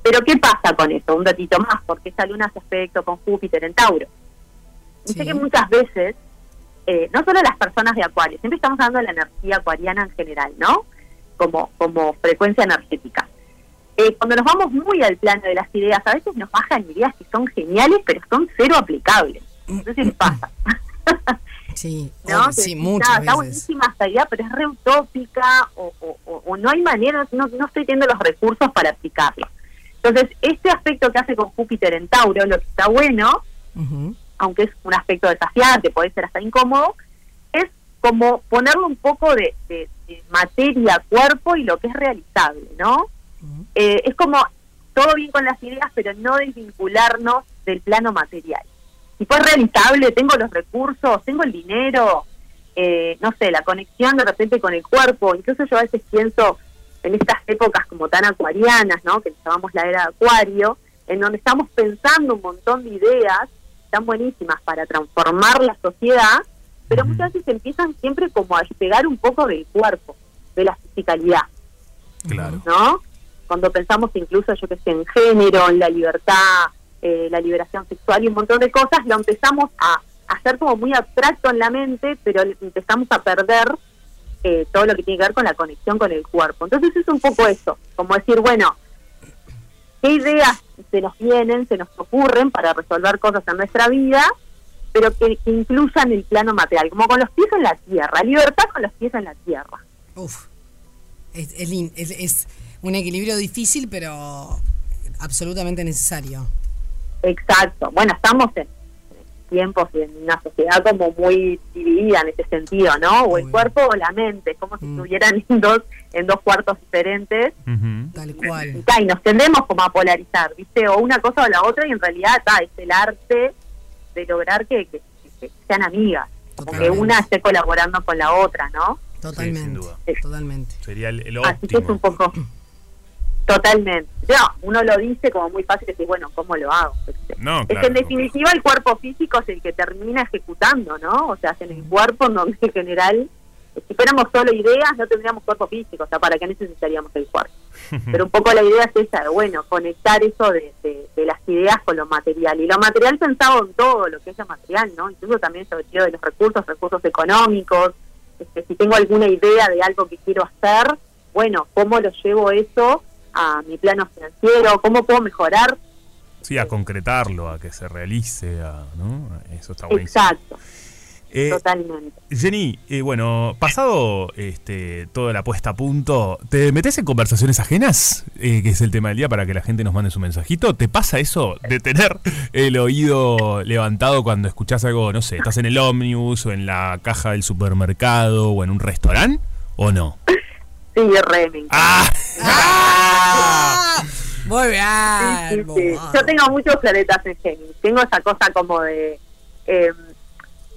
Pero ¿qué pasa con eso? Un datito más, porque esta luna hace aspecto con Júpiter en Tauro. Dice que muchas veces, eh, no solo las personas de Acuario, siempre estamos hablando de la energía acuariana en general, ¿no? Como, como frecuencia energética. Eh, cuando nos vamos muy al plano de las ideas, a veces nos bajan ideas que son geniales, pero son cero aplicables. No sé si les pasa. Sí, ¿no? obvio, Que sí, decís, muchas "Ah, Está veces. buenísima esta idea, pero es re utópica o, o- o- o no hay manera, no, no estoy teniendo los recursos para aplicarlo. Entonces, este aspecto que hace con Júpiter en Tauro, lo que está bueno, aunque es un aspecto desafiante, puede ser hasta incómodo, es como ponerle un poco de, de- de materia, cuerpo y lo que es realizable, ¿no? Eh, es como todo bien con las ideas, pero no desvincularnos del plano material. Si fue realizable, tengo los recursos, tengo el dinero, eh, no sé, la conexión de repente con el cuerpo, incluso yo a veces pienso en estas épocas como tan acuarianas, ¿no? Que llamamos la era de acuario, en donde estamos pensando un montón de ideas tan buenísimas para transformar la sociedad, pero muchas veces empiezan siempre como a despegar un poco del cuerpo, de la fisicalidad, Claro. ¿no? Cuando pensamos incluso, yo que sé, en género, en la libertad, eh, la liberación sexual y un montón de cosas, lo empezamos a hacer como muy abstracto en la mente, pero empezamos a perder eh, todo lo que tiene que ver con la conexión con el cuerpo. Entonces es un poco eso, como decir, bueno, qué ideas se nos vienen, se nos ocurren para resolver cosas en nuestra vida, pero que, que incluyan el plano material, como con los pies en la tierra, libertad con los pies en la tierra. Uf. Es, es es- es un equilibrio difícil, pero absolutamente necesario. Exacto. Bueno, estamos en tiempos y en una sociedad como muy dividida en ese sentido, ¿no? O el cuerpo o la mente, como si estuvieran en dos, en dos cuartos diferentes. Tal cual. Y, nos tendemos como a polarizar, ¿viste? O una cosa o la otra, y en realidad ta, es el arte de lograr que, que- que sean amigas, como que Totalmente. una esté colaborando con la otra, ¿no? Totalmente. sin duda. Totalmente. Sería el, el Así que es un poco... Totalmente. Ya, uno lo dice como muy fácil, decir, bueno, ¿cómo lo hago? No, Es que en definitiva el cuerpo físico es el que termina ejecutando, ¿no? O sea, es en el cuerpo en donde en general, si fuéramos solo ideas, no tendríamos cuerpo físico, o sea, ¿para qué necesitaríamos el cuerpo? Pero un poco la idea es esa, bueno, conectar eso de, de- de las ideas con lo material. Y lo material pensado en todo lo que es lo material, ¿no? Incluso también sobre todo de los recursos, recursos económicos. Este, si tengo alguna idea de algo que quiero hacer, bueno, ¿cómo lo llevo eso a mi plano financiero? ¿Cómo puedo mejorar Sí, a concretarlo, a que se realice, a, ¿no? Eso está buenísimo. Exacto, Eh, totalmente. Jenny, eh, bueno, pasado este, toda la puesta a punto, ¿te metes en conversaciones ajenas? Eh, que es el tema del día para que la gente nos mande su mensajito. ¿Te pasa eso de tener el oído levantado cuando escuchás algo, no sé, estás en el ómnibus o en la caja del supermercado o en un restaurante? ¿O no? Sí, re, me encanta. ¡Ah! Muy bien. Sí, sí. Yo tengo muchos planetas en Géminis. Tengo esa cosa como de. eh,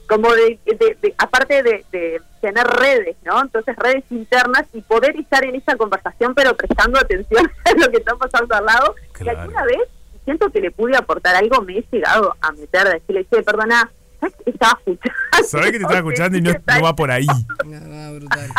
como de, de- de- aparte de, de tener redes, ¿no? Entonces redes internas y poder estar en esa conversación pero prestando atención a lo que está pasando al lado. Y alguna vez siento que le pude aportar algo, me he llegado a meter, a decirle, che, perdona, ¿sabes que te estaba escuchando? Sabés que te estaba escuchando y no, no va por ahí. brutal.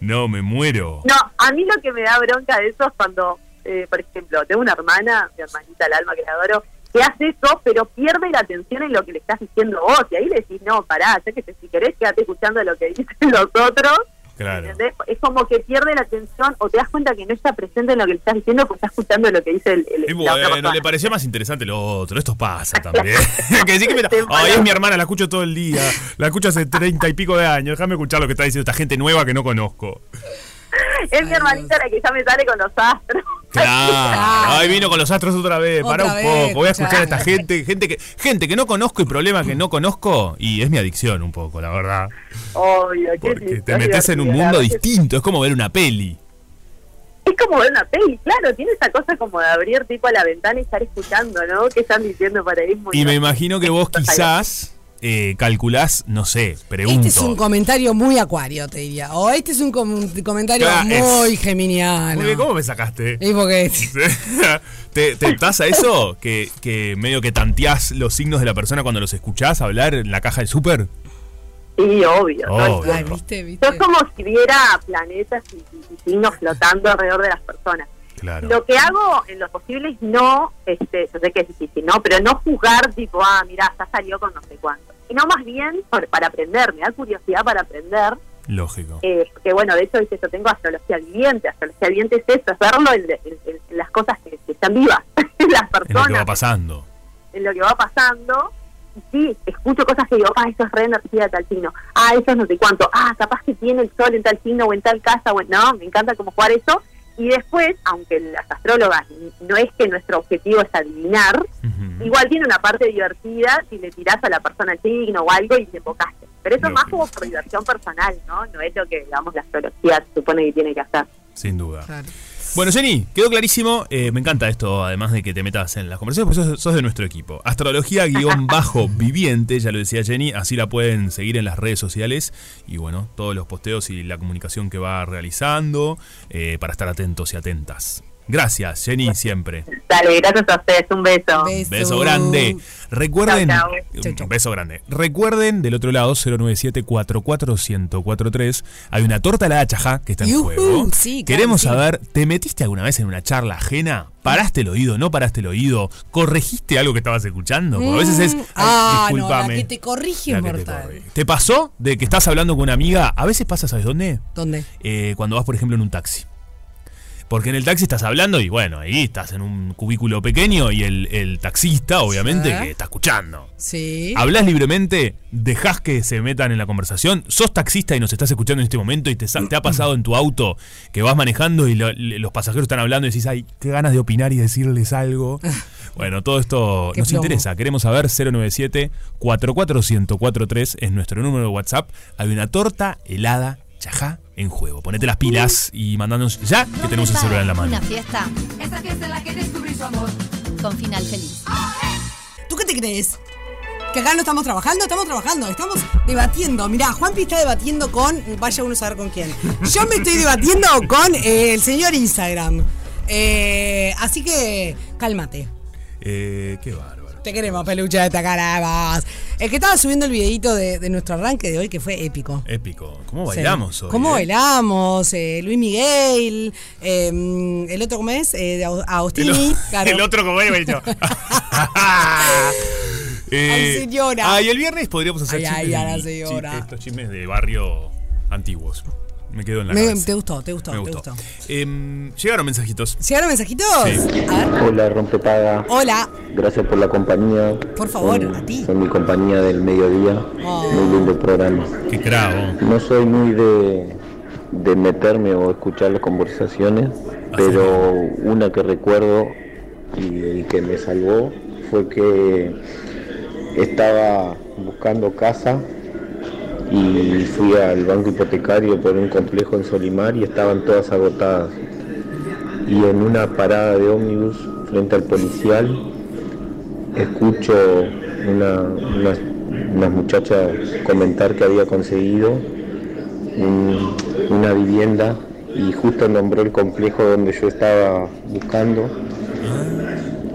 No, me muero. No, a mí lo que me da bronca de eso es cuando, eh, por ejemplo, tengo una hermana, mi hermanita el alma que la adoro, que hace eso, pero pierde la atención en lo que le estás diciendo vos. Y ahí le decís, no, pará, ya que si querés, quédate escuchando lo que dicen los otros. Claro. ¿entendés? Es como que pierde la atención o te das cuenta que no está presente en lo que le estás diciendo porque está escuchando lo que dice el, el Y la otra bueno, persona. le pareció más interesante lo otro. Esto pasa también. que Ay, es mi hermana, la escucho todo el día. La escucho hace treinta y pico de años. Déjame escuchar lo que está diciendo esta gente nueva que no conozco. Es mi hermanita la que ya me sale con los astros. Claro. Ay, vino con los astros otra vez. Para un poco. Voy a escuchar a esta gente. Gente que, gente que no conozco y problemas que no conozco. Y es mi adicción un poco, la verdad. Obvio, Porque te metes en un mundo distinto. Es como ver una peli. Es como ver una peli, claro, tiene esa cosa como de abrir tipo a la ventana y estar escuchando, ¿no? ¿Qué están diciendo por ahí? Muy Y me imagino que vos quizás eh, calculás, no sé, pregunto. Este es un comentario muy acuario, te diría. O este es un com- comentario Claro, es- muy geminiano. Muy ¿Cómo me sacaste? Y porque ¿Te, te pasa eso? Que, que medio que tanteás los signos de la persona cuando los escuchás hablar en la caja del súper. Sí, obvio. Tiempo. Yo es como si viera planetas y signos flotando alrededor de las personas. Claro. Lo que hago en lo posible es no, este, yo sé que es difícil, ¿no? Pero no juzgar tipo, ah, mira, ya salió con no sé cuánto. Sino más bien por- para aprender, me da curiosidad para aprender. Lógico. Eh, porque bueno, de hecho yo tengo astrología viviente, astrología viviente es eso, es verlo en, en- en- en las cosas que, que están vivas, en las Es lo que personas, va pasando. en lo que va pasando. Sí, escucho cosas que digo, ah, eso es re energía de tal signo, ah, eso es no sé cuánto, ah, capaz que tiene el sol en tal signo o en tal casa, o en- no, me encanta como jugar eso. Y después, aunque las astrólogas no es que nuestro objetivo es adivinar, igual tiene una parte divertida si le tirás a la persona el signo o algo y te enfocaste. Pero eso es más como por diversión personal, ¿no? No es lo que, digamos, la astrología supone que tiene que hacer. Sin duda. Bueno, Jenny, quedó clarísimo. Eh, me encanta esto, además de que te metas en las conversaciones, porque sos, sos de nuestro equipo. Astrología-viviente, ya lo decía Jenny, así la pueden seguir en las redes sociales. Y bueno, todos los posteos y la comunicación que va realizando eh, para estar atentos y atentas. Gracias, Jenny, siempre. Dale, gracias a ustedes, un beso. Beso grande. Recuerden. Chau, Un beso grande. Recuerden del otro lado, 097 1043 Hay una torta a la chajá que está en juego. sí, claro Queremos sí. saber, ¿te metiste alguna vez en una charla ajena? ¿Paraste el oído? ¿No paraste el oído? ¿Corregiste algo que estabas escuchando? Porque a veces es. Mm, "Ay, ah, no, la discúlpame". que te corrige La que te corrige. ¿Te pasó de que estás hablando con una amiga? A veces pasa, ¿sabes dónde? ¿Dónde? Eh, cuando vas, por ejemplo, en un taxi. Porque en el taxi estás hablando y bueno, ahí estás en un cubículo pequeño y el, el taxista, obviamente, Sí. que está escuchando. Sí. Hablas libremente, dejás que se metan en la conversación. Sos taxista y nos estás escuchando en este momento y te, ha pasado en tu auto que vas manejando y lo- los pasajeros están hablando y decís, ay, qué ganas de opinar y decirles algo. Bueno, todo esto Qué nos plomo. interesa. Queremos saber 097 44143 es nuestro número de WhatsApp. Hay una torta helada chajá en juego. Ponete las pilas y mandanos ya que tenemos el celular en la mano. Una fiesta Esa fiesta en la que descubrí su amor. con final feliz. ¿Tú qué te crees? Que acá no estamos trabajando, estamos trabajando, estamos debatiendo. Mirá, Juanpi está debatiendo con. Vaya uno a saber con quién. Yo me estoy debatiendo con eh, el señor Instagram. Eh, así que, cálmate. Eh, qué bárbaro. Te queremos, peluche de esta cara. vos. Es que estaba subiendo el videito de, de nuestro arranque de hoy que fue épico. Épico. ¿Cómo Sí. bailamos hoy? ¿Cómo eh? bailamos? Eh, Luis Miguel, eh, el otro, ¿cómo es? Eh, Agostini. El, claro. el otro como. Eh, Ay, señora. Ah, y el viernes podríamos hacer Ay, chismes, ay, señora. estos chismes de barrio antiguos. Me quedo en la Me- cabeza. te gustó, te gustó, Me te gustó. Em, llegaron mensajitos. ¿Llegaron mensajitos? Sí. A ver. Hola, Rompepaga. Hola. Gracias por la compañía. Por favor, Son- a ti. Son mi compañía del mediodía. Oh. Muy lindo el programa. Qué cravo. No soy muy de, de meterme o escuchar las conversaciones, pero una que recuerdo y, y que me salvó fue que estaba buscando casa y fui al banco hipotecario por un complejo en Solimar y estaban todas agotadas. Y en una parada de ómnibus frente al policial escucho una, unas, muchachas comentar que había conseguido un- una vivienda y justo nombró el complejo donde yo estaba buscando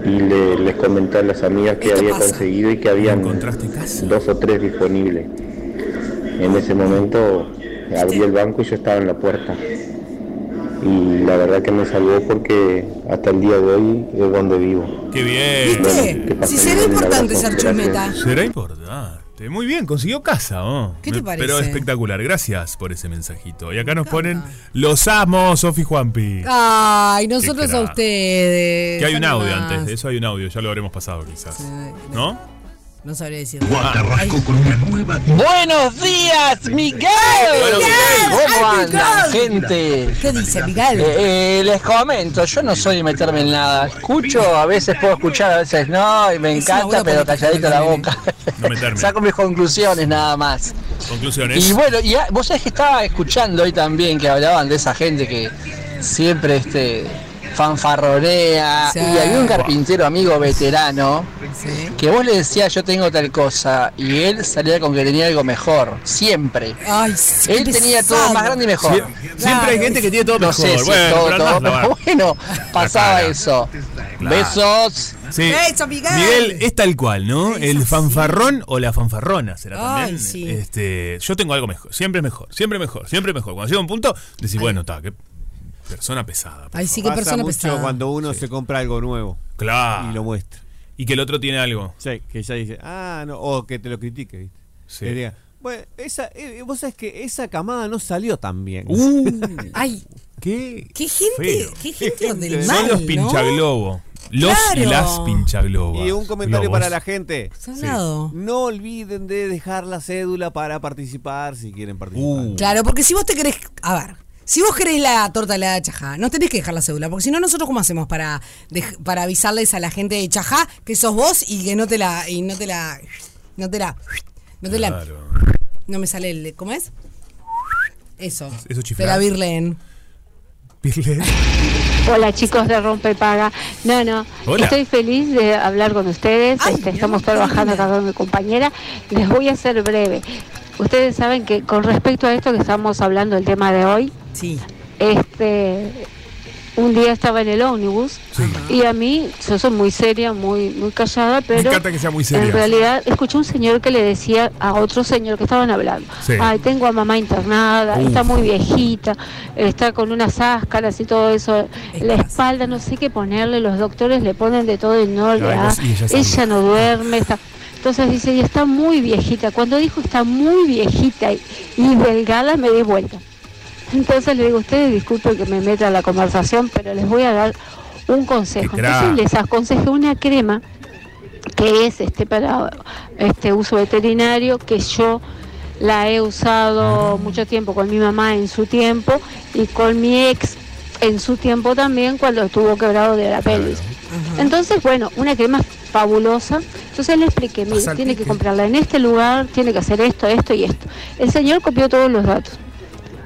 y le- les comenté a las amigas que había pasa. conseguido y que habían dos o tres disponibles. En ese momento abrí el banco y yo estaba en la puerta. Y la verdad que me salvó porque hasta el día de hoy es donde vivo. Qué bien. ¿Viste? pasen Si será bien, importante ser chusmeta. Será importante. Muy bien, consiguió casa, ¿oh? ¿Qué te parece? Pero espectacular. Gracias por ese mensajito. Y acá nos ponen los amo, Sofi Juanpi. Ay, nosotros a ustedes. Que hay un audio más. antes de eso, hay un audio, ya lo habremos pasado quizás. ¿No? No sabría decir. Buenos días, Miguel. ¿Cómo Ay, Miguel. gente? ¿Qué dice Miguel? Eh, eh, les comento, yo no soy de meterme en nada. Escucho, a veces puedo escuchar, a veces no, y me encanta, pero calladito la boca. No meterme. Saco mis conclusiones nada más. Conclusiones. Y bueno, y ah, vos sabés que estaba escuchando hoy también que hablaban de esa gente que siempre este fanfarronea Sí. y había un carpintero amigo veterano que vos le decías yo tengo tal cosa y él salía con que tenía algo mejor, siempre. Ay, sí, Él tenía todo más grande y mejor. Sie- siempre hay gente que tiene todo no mejor. sé si Bueno, todo, todo, pero bueno, pasaba eso. Claro. Besos. Sí. Beso, Miguel. Miguel es tal cual, ¿no? El fanfarrón o la fanfarrona será Ay, también. sí. Este, yo tengo algo mejor, siempre mejor, siempre mejor, siempre mejor. Cuando llega un punto, decís, bueno, está, persona pesada. Ay, sí, qué Pasa persona mucho pesada. cuando uno se compra algo nuevo Claro. y lo muestra. Y que el otro tiene algo. Sí, que ella dice, ah, no, o que te lo critique, ¿viste? Sí. Que diga, bueno, esa, eh, vos sabés que esa camada no salió tan bien. Uh, Ay, qué, qué gente, feo. qué gente del mal, Son los ¿no? pinchaglobo. Los y Claro. las pinchaglobas. Y un comentario Globos. para la gente. Salado. No olviden de dejar la cédula para participar si quieren participar. Uh, Claro, porque si vos te querés. A ver. Si vos querés la torta helada de Chajá, no tenés que dejar la cédula, porque si no, nosotros cómo hacemos para, para avisarles a la gente de Chajá que sos vos y que no te la. y no te la. no te la. no te la. Claro. no me sale el. ¿Cómo es? Eso. Eso de chiflar. la Birlen. Pirle. Hola chicos de Rompepaga. No, no, Hola. estoy feliz de hablar con ustedes. Ay, Este, estamos trabajando acá con mi compañera. Les voy a ser breve. Ustedes saben que con respecto a esto que estamos hablando, el tema de hoy, Sí. este, un día estaba en el ómnibus y a mí, yo soy muy seria, muy, muy callada, Me pero encanta que sea muy seria. en realidad escuché un señor que le decía a otro señor que estaban hablando, Sí. ay, tengo a mamá internada, Uf. está muy viejita, está con unas áscaras y todo eso, la espalda, no sé qué ponerle, los doctores le ponen de todo y no le da, ella ella no duerme, está... Entonces dice, y está muy viejita. Cuando dijo está muy viejita y, y delgada, me di vuelta. Entonces le digo, ustedes disculpen que me meta en la conversación, pero les voy a dar un consejo. Entonces les aconsejé una crema que es este para este uso veterinario que yo la he usado mucho tiempo con mi mamá en su tiempo y con mi ex en su tiempo también cuando estuvo quebrado de la pelvis. Entonces, bueno, una crema fabulosa. Entonces le expliqué, mire, tiene que comprarla en este lugar, tiene que hacer esto, esto y esto. El señor copió todos los datos.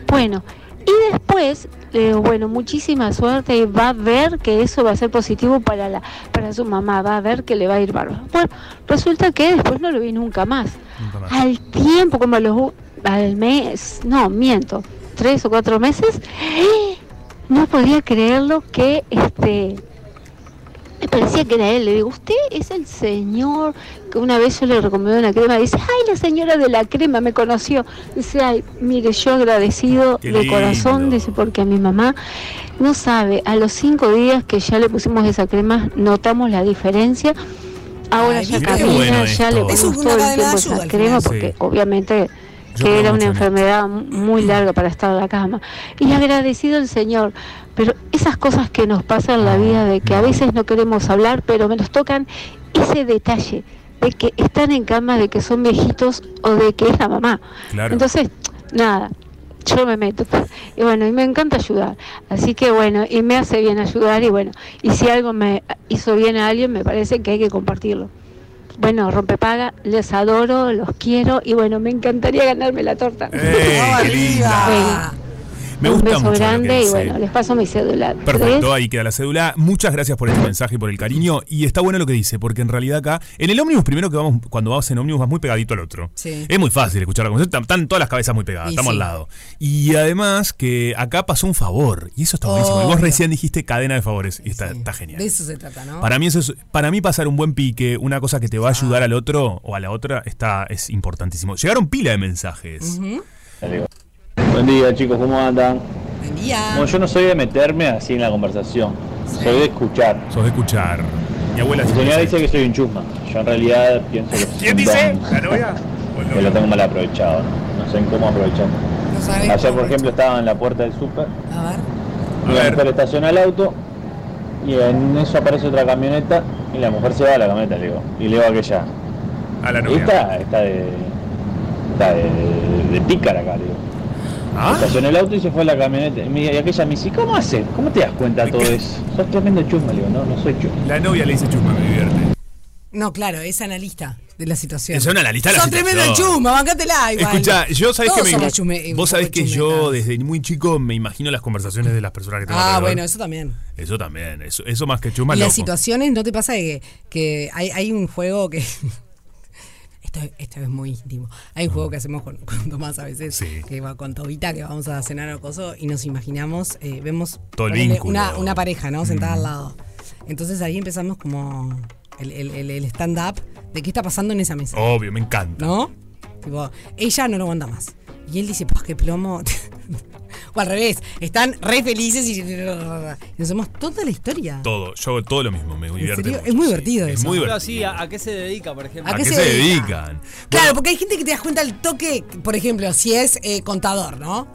Bueno, y después, digo, bueno, muchísima suerte va a ver que eso va a ser positivo para, la, para su mamá, va a ver que le va a ir bárbaro. Bueno, resulta que después no lo vi nunca más. Al tiempo, como a los, al mes, no, miento, tres o cuatro meses, no podía creerlo que este me parecía que era él. Le digo, usted es el señor que una vez yo le recomendé una crema. Dice, ay, la señora de la crema me conoció. Dice, ay, mire, yo agradecido Qué de corazón, dice, porque a mi mamá no sabe, a los cinco días que ya le pusimos esa crema, notamos la diferencia. Ahora Ay, ya camina, bueno ya le esto. Ponemos todo el tiempo esa crema, porque Sí. obviamente que era una enfermedad muy larga para estar en la cama. Y agradecido el Señor. Pero esas cosas que nos pasan en la vida, de que a veces no queremos hablar, pero me nos tocan ese detalle de que están en cama, de que son viejitos o de que es la mamá. Claro. Entonces, nada, yo me meto. Y bueno, y me encanta ayudar. Así que bueno, y me hace bien ayudar y bueno, y si algo me hizo bien a alguien, me parece que hay que compartirlo. Bueno, rompepaga, les adoro, los quiero y bueno, me encantaría ganarme la torta. ¡Eh, qué linda! Me un gusta beso mucho grande y bueno, les paso mi cédula. Perfecto, ahí queda la cédula. Muchas gracias por este mensaje y por el cariño. Y está bueno lo que dice, porque en realidad acá, en el ómnibus, primero que vamos, cuando vas en ómnibus, vas muy pegadito al otro. Sí. Es muy fácil escuchar la conversación, están todas las cabezas muy pegadas, Y estamos sí. al lado. Y además que acá pasó un favor, y eso está buenísimo. Y vos Obvio. recién dijiste cadena de favores, y está, está genial. De eso se trata, ¿no? Para mí, eso es, para mí pasar un buen pique, una cosa que te va a ayudar al otro o a la otra, está, es importantísimo. Llegaron pila de mensajes. Ujú. Buen día chicos, ¿cómo andan? Buen día. Bueno, yo no soy de meterme así en la conversación, soy de escuchar. Sos de escuchar. Mi abuela Mi señora dice- que soy un chusma. Yo en realidad pienso que ¿Quién soy un dice? don, ¿La novia? Que lo tengo mal aprovechado. No sé en cómo aprovecharlo. No Ayer, por ejemplo, estaba en la puerta del súper. A ver. Y la mujer estaciona el auto y en eso aparece otra camioneta y la mujer se va a la camioneta, le digo. Y le digo a aquella. A la novia. Esta está de. está de, de, de pícara acá, le digo. ¿Ah? Estacionó el auto y se fue a la camioneta. Y, me- y aquella me dice, ¿cómo haces? ¿Cómo te das cuenta de todo eso? Sos tremendo chusma, le digo, no, no soy chusma. La novia le dice chusma, me divierte. No, claro, es analista de la situación. Es una analista de la Sos tremendo chuma, bancátela igual. Escucha, yo sabés Todos que somos me, chume- vos sabés que yo desde muy chico me imagino las conversaciones de las personas que tengo Ah, alrededor. bueno, eso también. Eso también, eso, eso más que chuma y loco. las situaciones, ¿no te pasa que, que hay, hay un juego que... Esto, esto es muy íntimo. Hay un juego que hacemos con, con Tomás a veces, que va con Tobita, que vamos a cenar o coso, y nos imaginamos, eh, vemos ponele, una, una pareja, ¿no? Sentada Mm. al lado. Entonces ahí empezamos como el, el- el- el stand-up de qué está pasando en esa mesa. Obvio, me encanta. ¿No? Tipo, ella no lo aguanta más. Y él dice, pues qué plomo. o al revés, están re felices y, nos hacemos toda la historia. Todo, yo hago todo lo mismo, me divierte mucho, Es muy sí. divertido Es eso. muy Pero divertido. sí, ¿a, a qué se dedica, por ejemplo? ¿A, qué, se, dedican? Claro, porque hay gente que te das cuenta al toque, por ejemplo, si es eh, contador, ¿no?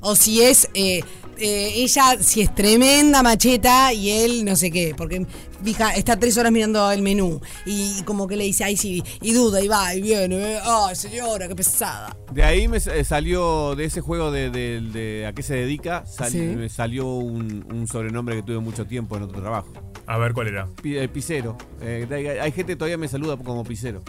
O si es eh, eh, ella, si es tremenda macheta y él no sé qué, porque fija, está tres horas mirando el menú y como que le dice, ay sí, y duda, y va, y viene, eh, ay señora, qué pesada. De ahí me eh, salió, de ese juego de, de- de a qué se dedica, sal- Sí. me salió un, un sobrenombre que tuve mucho tiempo en otro trabajo. A ver, ¿cuál era? Pi- eh, Pisero. Eh, hay, hay gente que todavía me saluda como Pisero.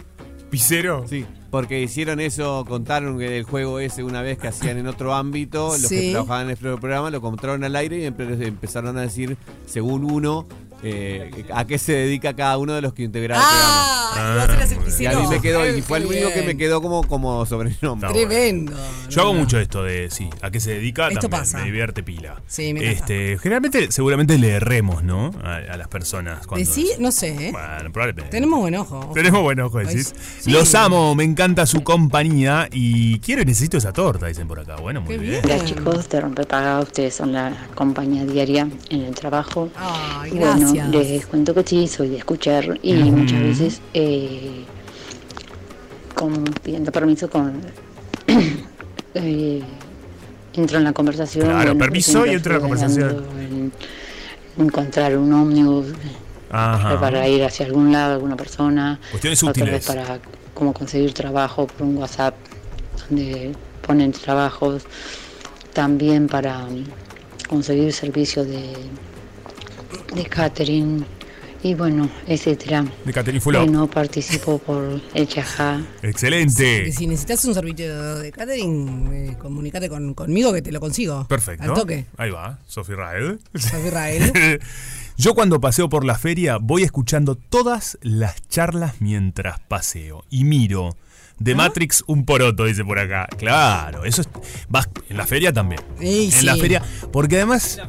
¿Pisero? Sí, porque hicieron eso, contaron que el juego ese una vez que hacían en otro ámbito, los que trabajaban en el programa lo contaron al aire y empe- empezaron a decir, según uno, eh, a qué se dedica cada uno de los que integraban Ah, el y programa. Y a mí me quedó, y fue el único que bien. me quedó como, como sobrenombre. Tremendo. Yo hago mucho esto de, sí, a qué se dedica, Esto también, pasa. me divierte pila. Sí, me. Este, generalmente, seguramente le erremos, ¿no? A, a las personas. Cuando, Decí, no sé, ¿eh? Bueno, probablemente. Tenemos buen ojo. Tenemos buen ojo, decís. Sí. Los amo, me encanta su compañía y quiero y necesito esa torta, dicen por acá. Bueno, muy bien. Hola chicos, de Rompepaga, ustedes son la compañía diaria en el trabajo. Ay, bueno, les cuento que sí, soy de escuchar y muchas veces eh, con, pidiendo permiso con eh, entro en la conversación. Claro, permiso por y entro en la conversación. en encontrar un ómnibus Ajá. para ir hacia algún lado, alguna persona. Cuestiones útiles. para cómo conseguir trabajo por un WhatsApp donde ponen trabajos. También para mm, conseguir servicios de, de catering y bueno, etcétera. De Catherine Fulop. Bueno, participo por el Chajá. Excelente. Que si necesitas un servicio de catering, eh, comunícate con, conmigo que te lo consigo. Perfecto. Al toque. Ahí va, Sofi Rael. Sofi Rael. Yo cuando paseo por la feria voy escuchando todas las charlas mientras paseo y miro. De Matrix un poroto, dice por acá. Claro, eso es. Vas en la feria también. Ey, en sí. la feria. Porque además.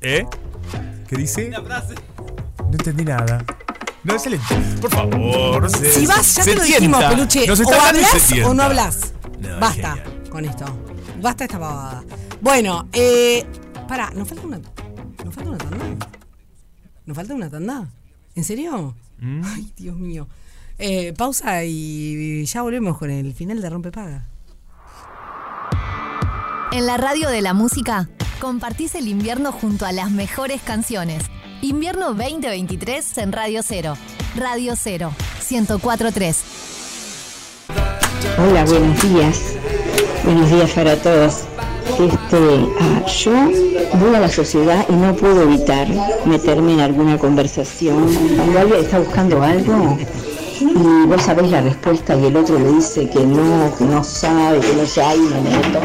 ¿Eh? ¿Qué dice? No entendí nada. No, excelente. Por favor. se- Si vas, ya se te lo dijimos, tienta. peluche. Nos O hablas o no hablas. No, Basta genial. con esto. Basta esta pavada. Bueno, eh. Pará, ¿nos falta una. ¿Nos falta una tanda? ¿Nos falta una tanda? ¿En serio? Mm. Ay, Dios mío. Eh, pausa y ya volvemos con el final de Rompe Paga. En la radio de la música, compartís el invierno junto a las mejores canciones. Invierno 2023 en Radio Cero. Radio Cero, 1043. Hola, buenos días. Buenos días para todos. Este, ah, yo voy a la sociedad y no puedo evitar meterme en alguna conversación. Alguien está buscando algo y vos sabés la respuesta y el otro le dice que no, que no sabe, que no sé, ahí me meto.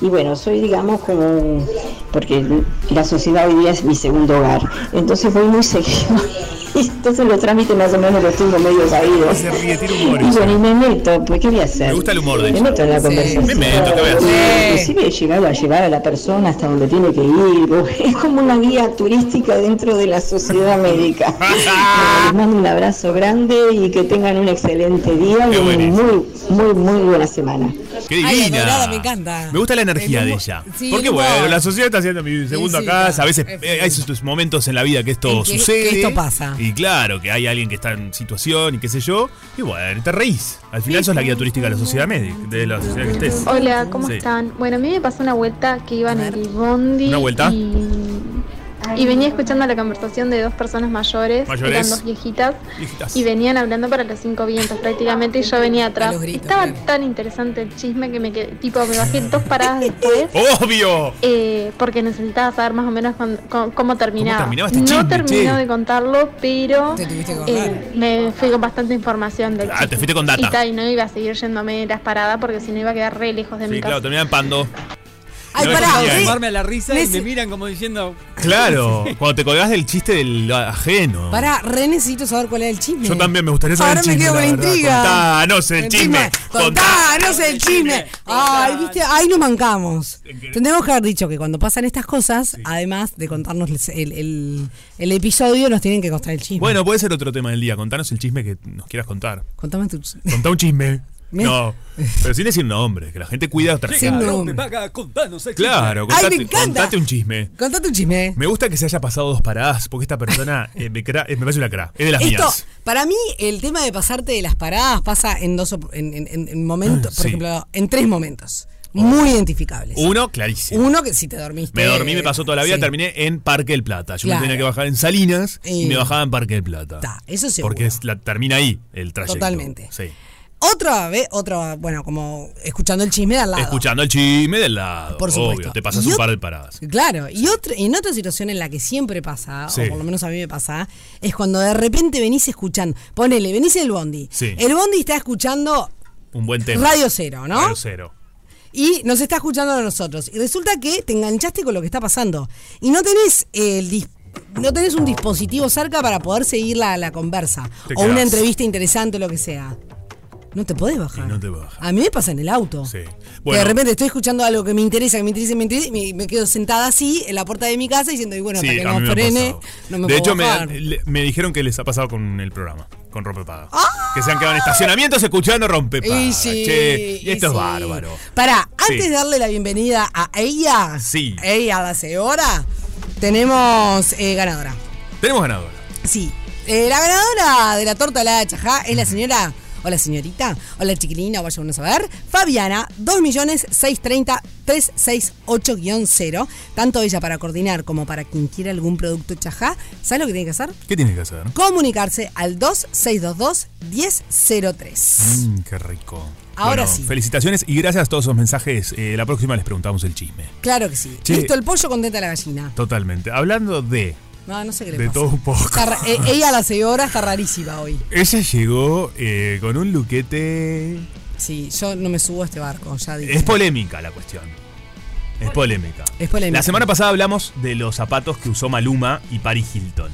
Y bueno, soy digamos como, porque la sociedad hoy día es mi segundo hogar. Entonces voy muy seguido. Entonces los trámites más o menos los tengo medio sabidos. Se ríe, tiene humor. Y y me meto, pues ¿qué voy a hacer? Me gusta el humor de Me meto en la Sí. conversación. Me meto, ¿qué voy a hacer? Inclusive he llegado a llevar a la persona hasta donde tiene que ir. Es como una guía turística dentro de la sociedad médica. Les mando un abrazo grande y que tengan un excelente día y Qué una buenísimo. muy, muy, muy buena semana. ¡Qué Ay, divina! adorada, me encanta. Me gusta la energía El de ella. sí, Porque bueno, la sociedad está haciendo mi segunda sí, casa. está. A veces eh, hay sus momentos en la vida que esto que- sucede. que esto pasa. Y claro, que hay alguien que está en situación y qué sé yo. Y bueno, te reís. Al final sos la guía turística de la sociedad médica, de la sociedad que estés. Hola, ¿cómo Sí. están? Bueno, a mí me pasó una vuelta que iba en el bondi. ¿Una vuelta? Y, y venía escuchando la conversación de dos personas mayores, Mayores. eran dos viejitas, Viejitas. y venían hablando para los cinco vientos prácticamente, y yo venía atrás. gritos, Estaba claro. tan interesante el chisme que me quedé, tipo, me bajé dos paradas después. ¡Obvio! eh, porque necesitaba saber más o menos cómo, cómo terminaba. terminaba este no terminó che? de contarlo, pero Te eh, me fui con bastante información del Ah, te fuiste con data. Y, no iba a seguir yéndome las paradas porque si no iba a quedar re lejos de mi Sí, casa. claro, termina en pando. Ay, No, pará, Tomarme a la risa y me miran como diciendo. Claro, cuando te colgás del chiste del ajeno. Pará, re necesito saber cuál es el chisme. Yo también me gustaría saber Ahora el me chisme. quedo con la intriga. Contanos el chisme. Contanos el chisme. Ay, viste, ahí nos mancamos. Tendremos que haber dicho que cuando pasan estas cosas, además de contarnos el, el- el episodio, nos tienen que contar el chisme. Bueno, puede ser otro tema del día. Contanos el chisme que nos quieras contar. Contame tu. Contá un chisme. No, pero sin decir nombre, que la gente cuida otra. Paga, contanos el Claro, Ay, contate, me encanta. contate un chisme. Contate un chisme. Me gusta que se haya pasado dos paradas, porque esta persona eh, me, cra- eh, me parece una cra. Es de las Esto, mías. para mí, el tema de pasarte de las paradas pasa en dos op- en, en- en- en momentos, por Sí. ejemplo, en tres momentos. Muy identificables. Uno, clarísimo. Uno que si te dormiste. Me dormí, me pasó toda la vida, sí. terminé en Parque del Plata. Yo Claro. me tenía que bajar en Salinas y, Y- me bajaba en Parque del Plata. eso seguro. Porque es la, termina ahí el trayecto. Totalmente. Sí. Otra vez, otra, bueno, como escuchando el chisme de al lado. Escuchando el chisme del lado. Por supuesto. Obvio, te pasas Y un par de paradas. Claro, y otra, en otra situación en la que siempre pasa, Sí. o por lo menos a mí me pasa, es cuando de repente venís escuchando, ponele, venís en el bondi. Sí. El bondi está escuchando Un buen tema. Radio Cero, ¿no? Radio Cero. y nos está escuchando a nosotros. Y resulta que te enganchaste con lo que está pasando. Y no tenés el no tenés un dispositivo cerca para poder seguir la, la conversa. Te o una entrevista interesante o lo que sea. No te podés bajar. Y no te bajas. A mí me pasa en el auto. Sí. Que Bueno, de repente estoy escuchando algo que me interesa, que me interesa, me interesa, y me, quedo sentada así en la puerta de mi casa diciendo, y bueno, sí, hasta que no frene, no me De puedo hecho, me, bajar. me dijeron que les ha pasado con el programa, con Rompe Paga. ¡Ah! Que se han quedado en estacionamientos escuchando Rompe Paga. Y sí, che, y esto y es sí. bárbaro. Pará, antes de darle la bienvenida a ella, Sí. ella, la señora, tenemos eh, ganadora. Tenemos ganador. Sí, eh, la ganadora de la torta de la chajá es la señora Hola señorita, hola chiquilina, vaya uno a saber. Fabiana, 2.630.368-0. Tanto ella para coordinar como para quien quiera algún producto chajá. ¿Sabes lo que tiene que hacer? ¿Qué tienes que hacer? Comunicarse al 2622-1003. Mm, qué rico. Ahora Bueno, sí. Felicitaciones y gracias a todos esos mensajes. Eh, la próxima les preguntamos el chisme. Claro que sí. Che. Listo, el pollo contenta a la gallina. Totalmente. Hablando de. No, no sé qué le De pasa. todo un poco. Está eh, ella a la señora está rarísima hoy. Ella llegó eh, con un luquete. Sí, yo no me subo a este barco, ya dije. Es polémica la cuestión. Es polémica. Es polémica. La semana pasada hablamos de los zapatos que usó Maluma y Paris Hilton.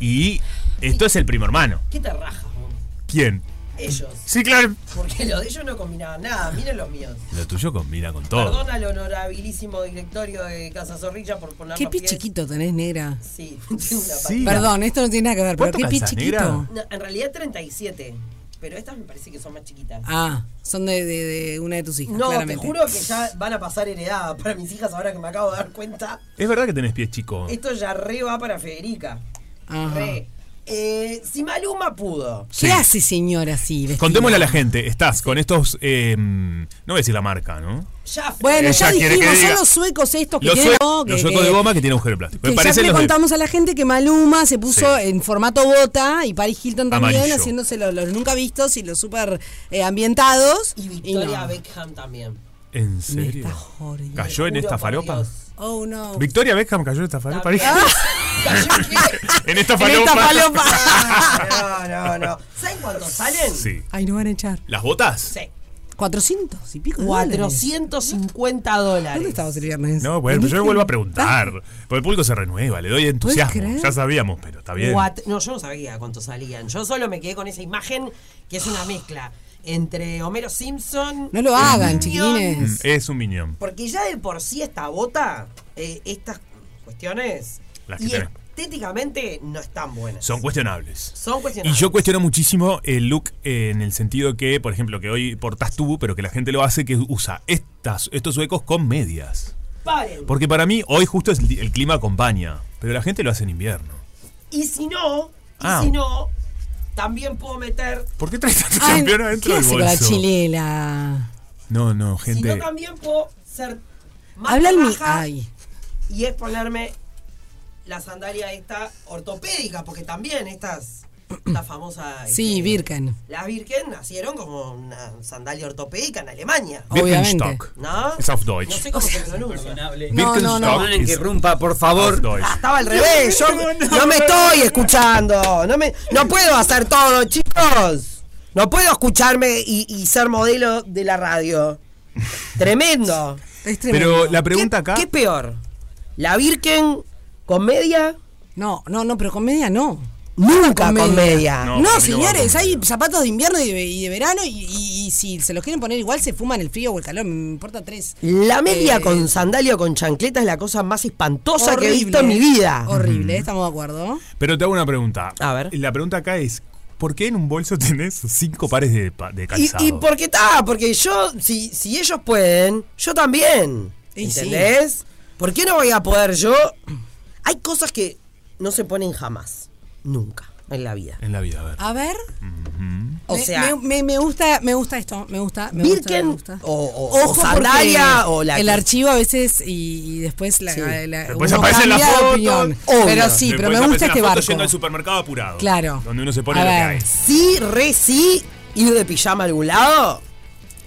Y esto es el primo hermano. ¿Qué te rajas? vos? ¿Quién? Ellos. Sí, claro. Porque los de ellos no combinaban nada. Miren los míos. Lo tuyo combina con todo. Perdona al honorabilísimo directorio de Casa Zorrilla por poner ¿Qué pis pies. chiquito tenés, negra? Sí, tengo una Sí. Perdón, esto no tiene nada que ver, pero ¿Cuánto qué calzás, chiquito. No, en realidad 37. Pero estas me parece que son más chiquitas. Ah, son de, de- de una de tus hijas, No, claramente. te juro que ya van a pasar heredadas para mis hijas ahora que me acabo de dar cuenta. Es verdad que tenés pies chicos. Esto ya re va para Federica. Ajá. Re. Eh, si Maluma pudo. ¿Qué hace señora así? vestida? Contémosle a la gente, estás con estos. eh, no voy a decir la marca, ¿no? Ya Bueno, ya dijimos, son los suecos estos que Los, tienen. sue- no, que- los suecos de goma que tienen agujero de plástico. que Me ya le de- contamos a la gente que Maluma se puso Sí. en formato bota y Paris Hilton también, Amarillo. haciéndose los, los nunca vistos y los súper eh, ambientados. Y Victoria no. Beckham también. ¿En serio? ¿Cayó en esta? Dios. Oh, no. Victoria Beckham cayó en esta falopa. También. en esta En esta falopa. No, no, no. ¿Saben cuántos salen? Sí. Ay, no van a echar. ¿Las botas? Sí. 400 y pico de dólares. 450 dólares. ¿Dónde estabas el viernes? No, bueno, pero yo vuelvo a preguntar. Porque el público se renueva, le doy entusiasmo. Ya sabíamos, pero está bien. No, yo no sabía cuánto salían. Yo solo me quedé con esa imagen que es una mezcla entre Homero Simpson. No lo hagan, Minion, chiquilines. Mm, Es un minion. Porque ya de por sí esta bota, eh, estas cuestiones, Las que y tenés. estéticamente no están buenas. Son cuestionables. Son Y cuestionables. yo cuestiono muchísimo el look eh, en el sentido que, por ejemplo, que hoy portas tú, pero que la gente lo hace, que usa estas, estos suecos con medias. Paren. Porque para mí hoy justo es el, el clima acompaña, pero la gente lo hace en invierno. Y si no, y Ah. si no, también puedo meter. ¿Por qué traes tanta Ay, campeona dentro ¿Qué del con la bolso? chilela? No, no, gente. no, también puedo ser más Habla el mi... Ay. y es ponerme la sandalia esta ortopédica, porque también estas, esta famosa... Sí, este, Birken. Las Birken nacieron como una sandalia ortopédica en Alemania. Obviamente. Birkenstock. ¿No? Es auf Deutsch. No sé cómo se pronuncia. No, no, no. Perdonen que rumpa, por favor. Ah, estaba al revés. Yo no me estoy escuchando. No, me, no puedo hacer todo, chicos. No puedo escucharme y, y ser modelo de la radio. Tremendo. Es tremendo. Pero la pregunta acá. ¿Qué es peor? ¿La Birken con media? No, no, no, pero con media no. Nunca con media. No, señores, hay zapatos de invierno y de, y de verano y, y- y si se los quieren poner igual se fuman el frío o el calor, me importa tres. La media Eh, con sandalia o con chancleta es la cosa más espantosa que he horrible, visto en mi vida. Horrible, estamos de acuerdo. Pero te hago una pregunta. A ver. La pregunta acá es: ¿por qué en un bolso tenés cinco pares de, de Y, calzado? y porque está, porque yo, si, si ellos pueden, yo también. Y sí. ¿Entendés? ¿Por qué no voy a poder yo? Hay cosas que no se ponen jamás. Nunca en la vida. En la vida, a ver. A ver. O me, sea, me, me- me gusta, me gusta esto, me gusta, me gusta, Birken me gusta. o, o- o Ojo sandalia porque o la el que- archivo a veces y, y después la, Sí. la- Después uno aparecen las cambia de fotos. opinión. Obvio. Pero sí, pero me Después gusta este barco. yendo al supermercado apurado. Claro. Donde uno se pone A lo que ver. hay. sí, re sí, ir de pijama a algún lado,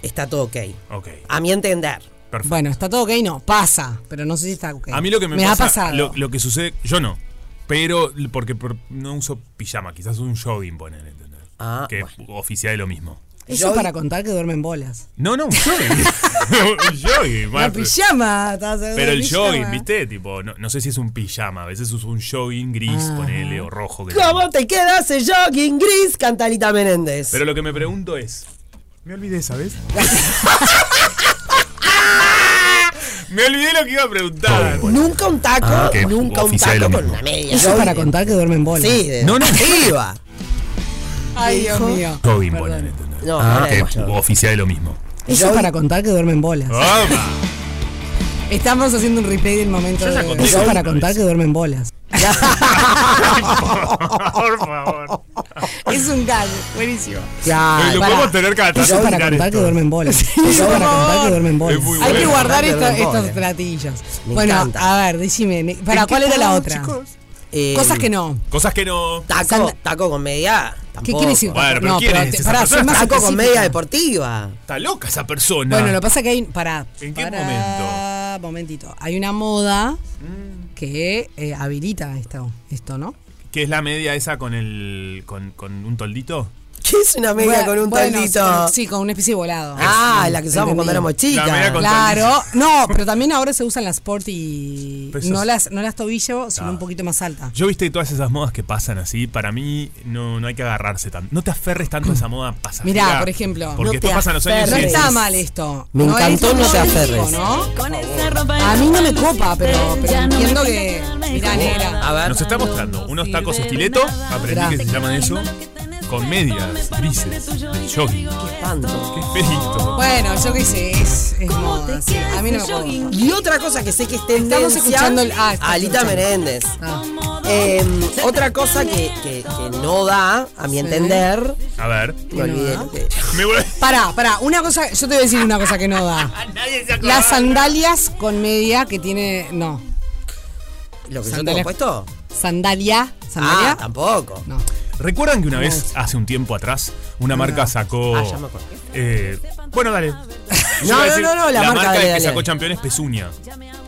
está todo ok. Ok. A mi entender. Perfecto. Bueno, está todo ok, no, pasa, pero no sé si está ok. A mí lo que me, me ha pasa, pasado. Lo, lo que sucede, yo no. Pero porque por- no uso pijama, quizás un jogging poner, ¿entendés? Ah, que oficial es lo mismo. Eso Yo- para contar que duermen bolas. No, no, un jogging. un jogging, La pijama, estás hablando Pero de el pijama. jogging, ¿viste? Tipo, no, no sé si es un pijama, a veces uso un jogging gris, Ah. ponele, o rojo. que ¿Cómo te queda ese jogging gris, Cantalita Menéndez? Pero lo que me pregunto es. Me olvidé, ¿sabes? me olvidé lo que iba a preguntar. Nunca un taco, Ah, nunca un taco con una media. Eso para contar que duermen bolas. Sí, de No, no. arriba. Ay, Dios mío. Ponele, ¿entendés? No, Ah, no, oficial es lo mismo. Eso Yo- para contar que duermen bolas. Estamos haciendo un replay del momento. Yo ya de- conté Eso una para vez. contar que duermen bolas. Por favor. Es un gag, buenísimo. Ya, Lo Pará. podemos tener cada Eso es para contar esto. que duermen bolas. Eso es para contar que duermen bolas. Es Hay que guardar esta- platillos. Me bueno, encanta. a ver, decime. ¿Para ¿En cuál era la otra? chicos? Eh, Cosas que no. Cosas que no. Taco, taco con media. ¿Qué quiere decir? Bueno, pero no, ¿quién pero es te- pará, soy más Taco con media deportiva. Está loca esa persona. Bueno, lo que pasa es que hay. Pará. ¿En qué pará, momento? Momentito. Hay una moda que eh, habilita esto, esto, ¿no? ¿Qué es la media esa con el. con, con un toldito? ¿Qué es una media Bueno, con un bueno, taldito? Sí, con una especie de volado. Ah, la que usamos cuando éramos chicas. La media con Claro, no, pero también ahora se usan las Pero eso no las, no las tobillo, sino Ah. un poquito más alta. Yo viste todas esas modas que pasan así. Para mí no, no hay que agarrarse tanto. No te aferres tanto a esa moda pasajera. Mirá, por ejemplo, Porque no después te pasan los años no y está mal esto. Me No, encantó No te es aferres. ¿no? A mí no me copa, pero, pero entiendo que. Mirá, negra. A ver. Nos está mostrando unos tacos estileto, aprendí que se llaman eso, con medias grises de jogging. Qué espanto. Qué feito. Bueno, yo qué sé, es, es moda. sí. A mí no me copa. Y otra cosa que sé que es tendencia. Estamos escuchando el- ah, Alita escuchando. Menéndez. Ah. Eh, otra cosa que, que- que no da, a mi Sí. entender. A ver. Me olvidé. Pará, pará, una cosa, yo te voy a decir una cosa que no da. Nadie se acordaba. Las sandalias con media que tiene. No. ¿Lo que yo Sandalia. tengo puesto? Sandalia. ¿Sandalia? Ah, tampoco. no. ¿Recuerdan que una vez, hace un tiempo atrás, una marca sacó. Ah, ya me acuerdo. eh, bueno, dale. Yo No, iba a no, no, no, la marca, dale, que dale. sacó campeones Pezuña.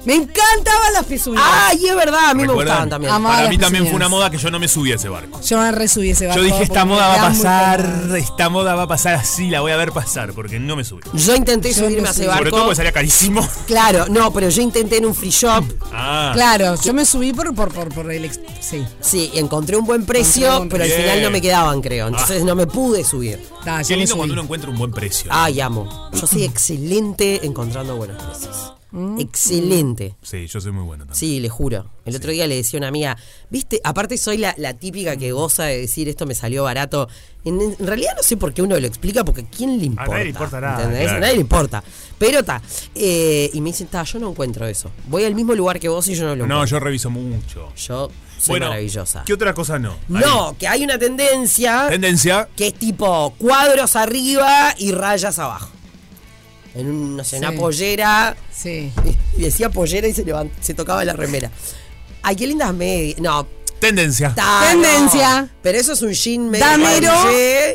Me encantaban las pezuñas. Ay, es verdad, a mí me ¿Recuerdan? gustaban también. Amaba Para las mí también fue una moda que yo no me subí a ese barco. Yo me resubí ese barco. Yo dije, esta porque moda va a muy pasar, cómodo. esta moda va a pasar así, la voy a ver pasar, porque no me subí. Yo intenté Yo subirme no a ese sé. Sobre todo barco. porque salía carísimo. Claro, no, pero yo intenté en un free shop. Ah, Claro, yo me subí por, por, por, por el. ex- Sí. Sí, encontré un buen precio, Encontré un buen pero al precio. final no me quedaban, creo. Entonces Ah. no me pude subir. Yo qué me lindo subí. cuando uno encuentra un buen precio. Ay, amo. Yo soy excelente encontrando buenos precios. Mm. Excelente. Sí, yo soy muy bueno también. Sí, le juro. El otro día le decía a una amiga, viste, aparte soy la, la típica que goza de decir esto me salió barato. En, en realidad no sé por qué uno lo explica, porque ¿quién le importa? nadie le importa nada, ¿entendés? claro. A nadie le importa. Pero está. y me dicen, está, yo no encuentro eso. Voy al mismo lugar que vos y yo no lo No, encuentro. yo reviso mucho. Yo soy bueno, maravillosa. ¿Qué otra cosa no? No, que hay una tendencia. Tendencia. que es tipo cuadros arriba y rayas abajo. En un, no sé, una Sí. pollera. Sí. Y decía pollera y se, levant- se tocaba la remera. Ay, qué lindas medias. No, Tendencia. ta, Tendencia. no. Pero eso es un jean medio Damero.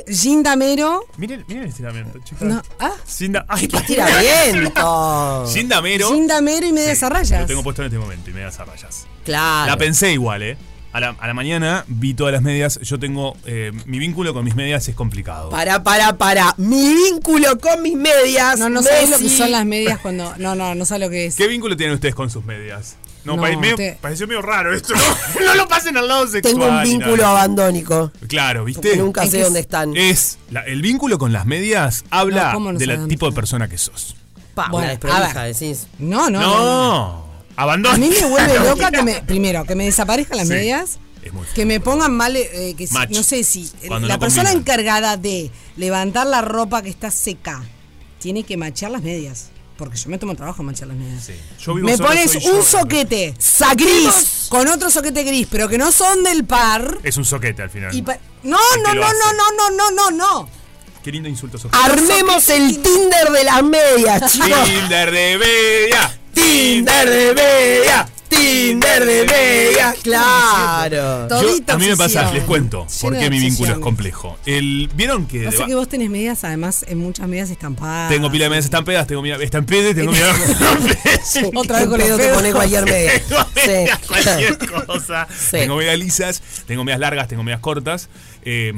Jean Damero. Miren, miren el estiramiento, chicos. No. Ah. Sin da- Ay, ¡Qué estiramiento! Sin damero. Jean Damero y medias a Lo rayas. tengo puesto en este momento y medias a rayas. Claro. La pensé igual, ¿eh? A la, a la mañana vi todas las medias. Yo tengo. eh, mi vínculo con mis medias es complicado. Para, para, para. Mi vínculo con mis medias. No, no sabes lo que Messi. son las medias cuando. No, no, no sabes lo que es. ¿Qué vínculo tienen ustedes con sus medias? No, No, pare- medio- te- pareció medio raro esto. No, no lo pasen al lado sexual. Tengo un vínculo nada. abandónico. Claro, ¿viste? Nunca sé que dónde es- están. Es la- el vínculo con las medias habla No, ¿cómo no del tipo de persona que sos. Pa, Bueno, una a desprolija, ver. decís. No, no. No, no, no. abandona. A mí me vuelve loca que me. Primero, que me desaparezcan las Sí. medias. Es muy Que me pongan mal, eh, que si- Match. no sé si Cuando la no persona encargada de levantar la ropa que está seca tiene que machar las medias. Porque yo me tomo el trabajo en manchar las medias. Sí. Yo vivo Me solo, pones un yo. soquete gris con otro soquete gris, pero que no son del par. Es un soquete al final. Y no, no, no, no, no, no, no, no, no. Qué lindo insulto soquete. Armemos el Tinder de las medias, chicos. Tinder de media. Tinder de media. Tinder de media. Claro. Yo- a mí me pasa, les cuento por qué mi vínculo es complejo. El, ¿Vieron que Pasa que vos tenés medias, además, en muchas medias estampadas. tengo pila de medias estampedas, tengo medias estampedas y tengo medias Otra vez ¿Qué con pedo los te pedos. pone cualquier media? Tengo medias Sí. cualquier cosa. Sí. Tengo medias lisas, tengo medias largas, tengo medias cortas. Eh,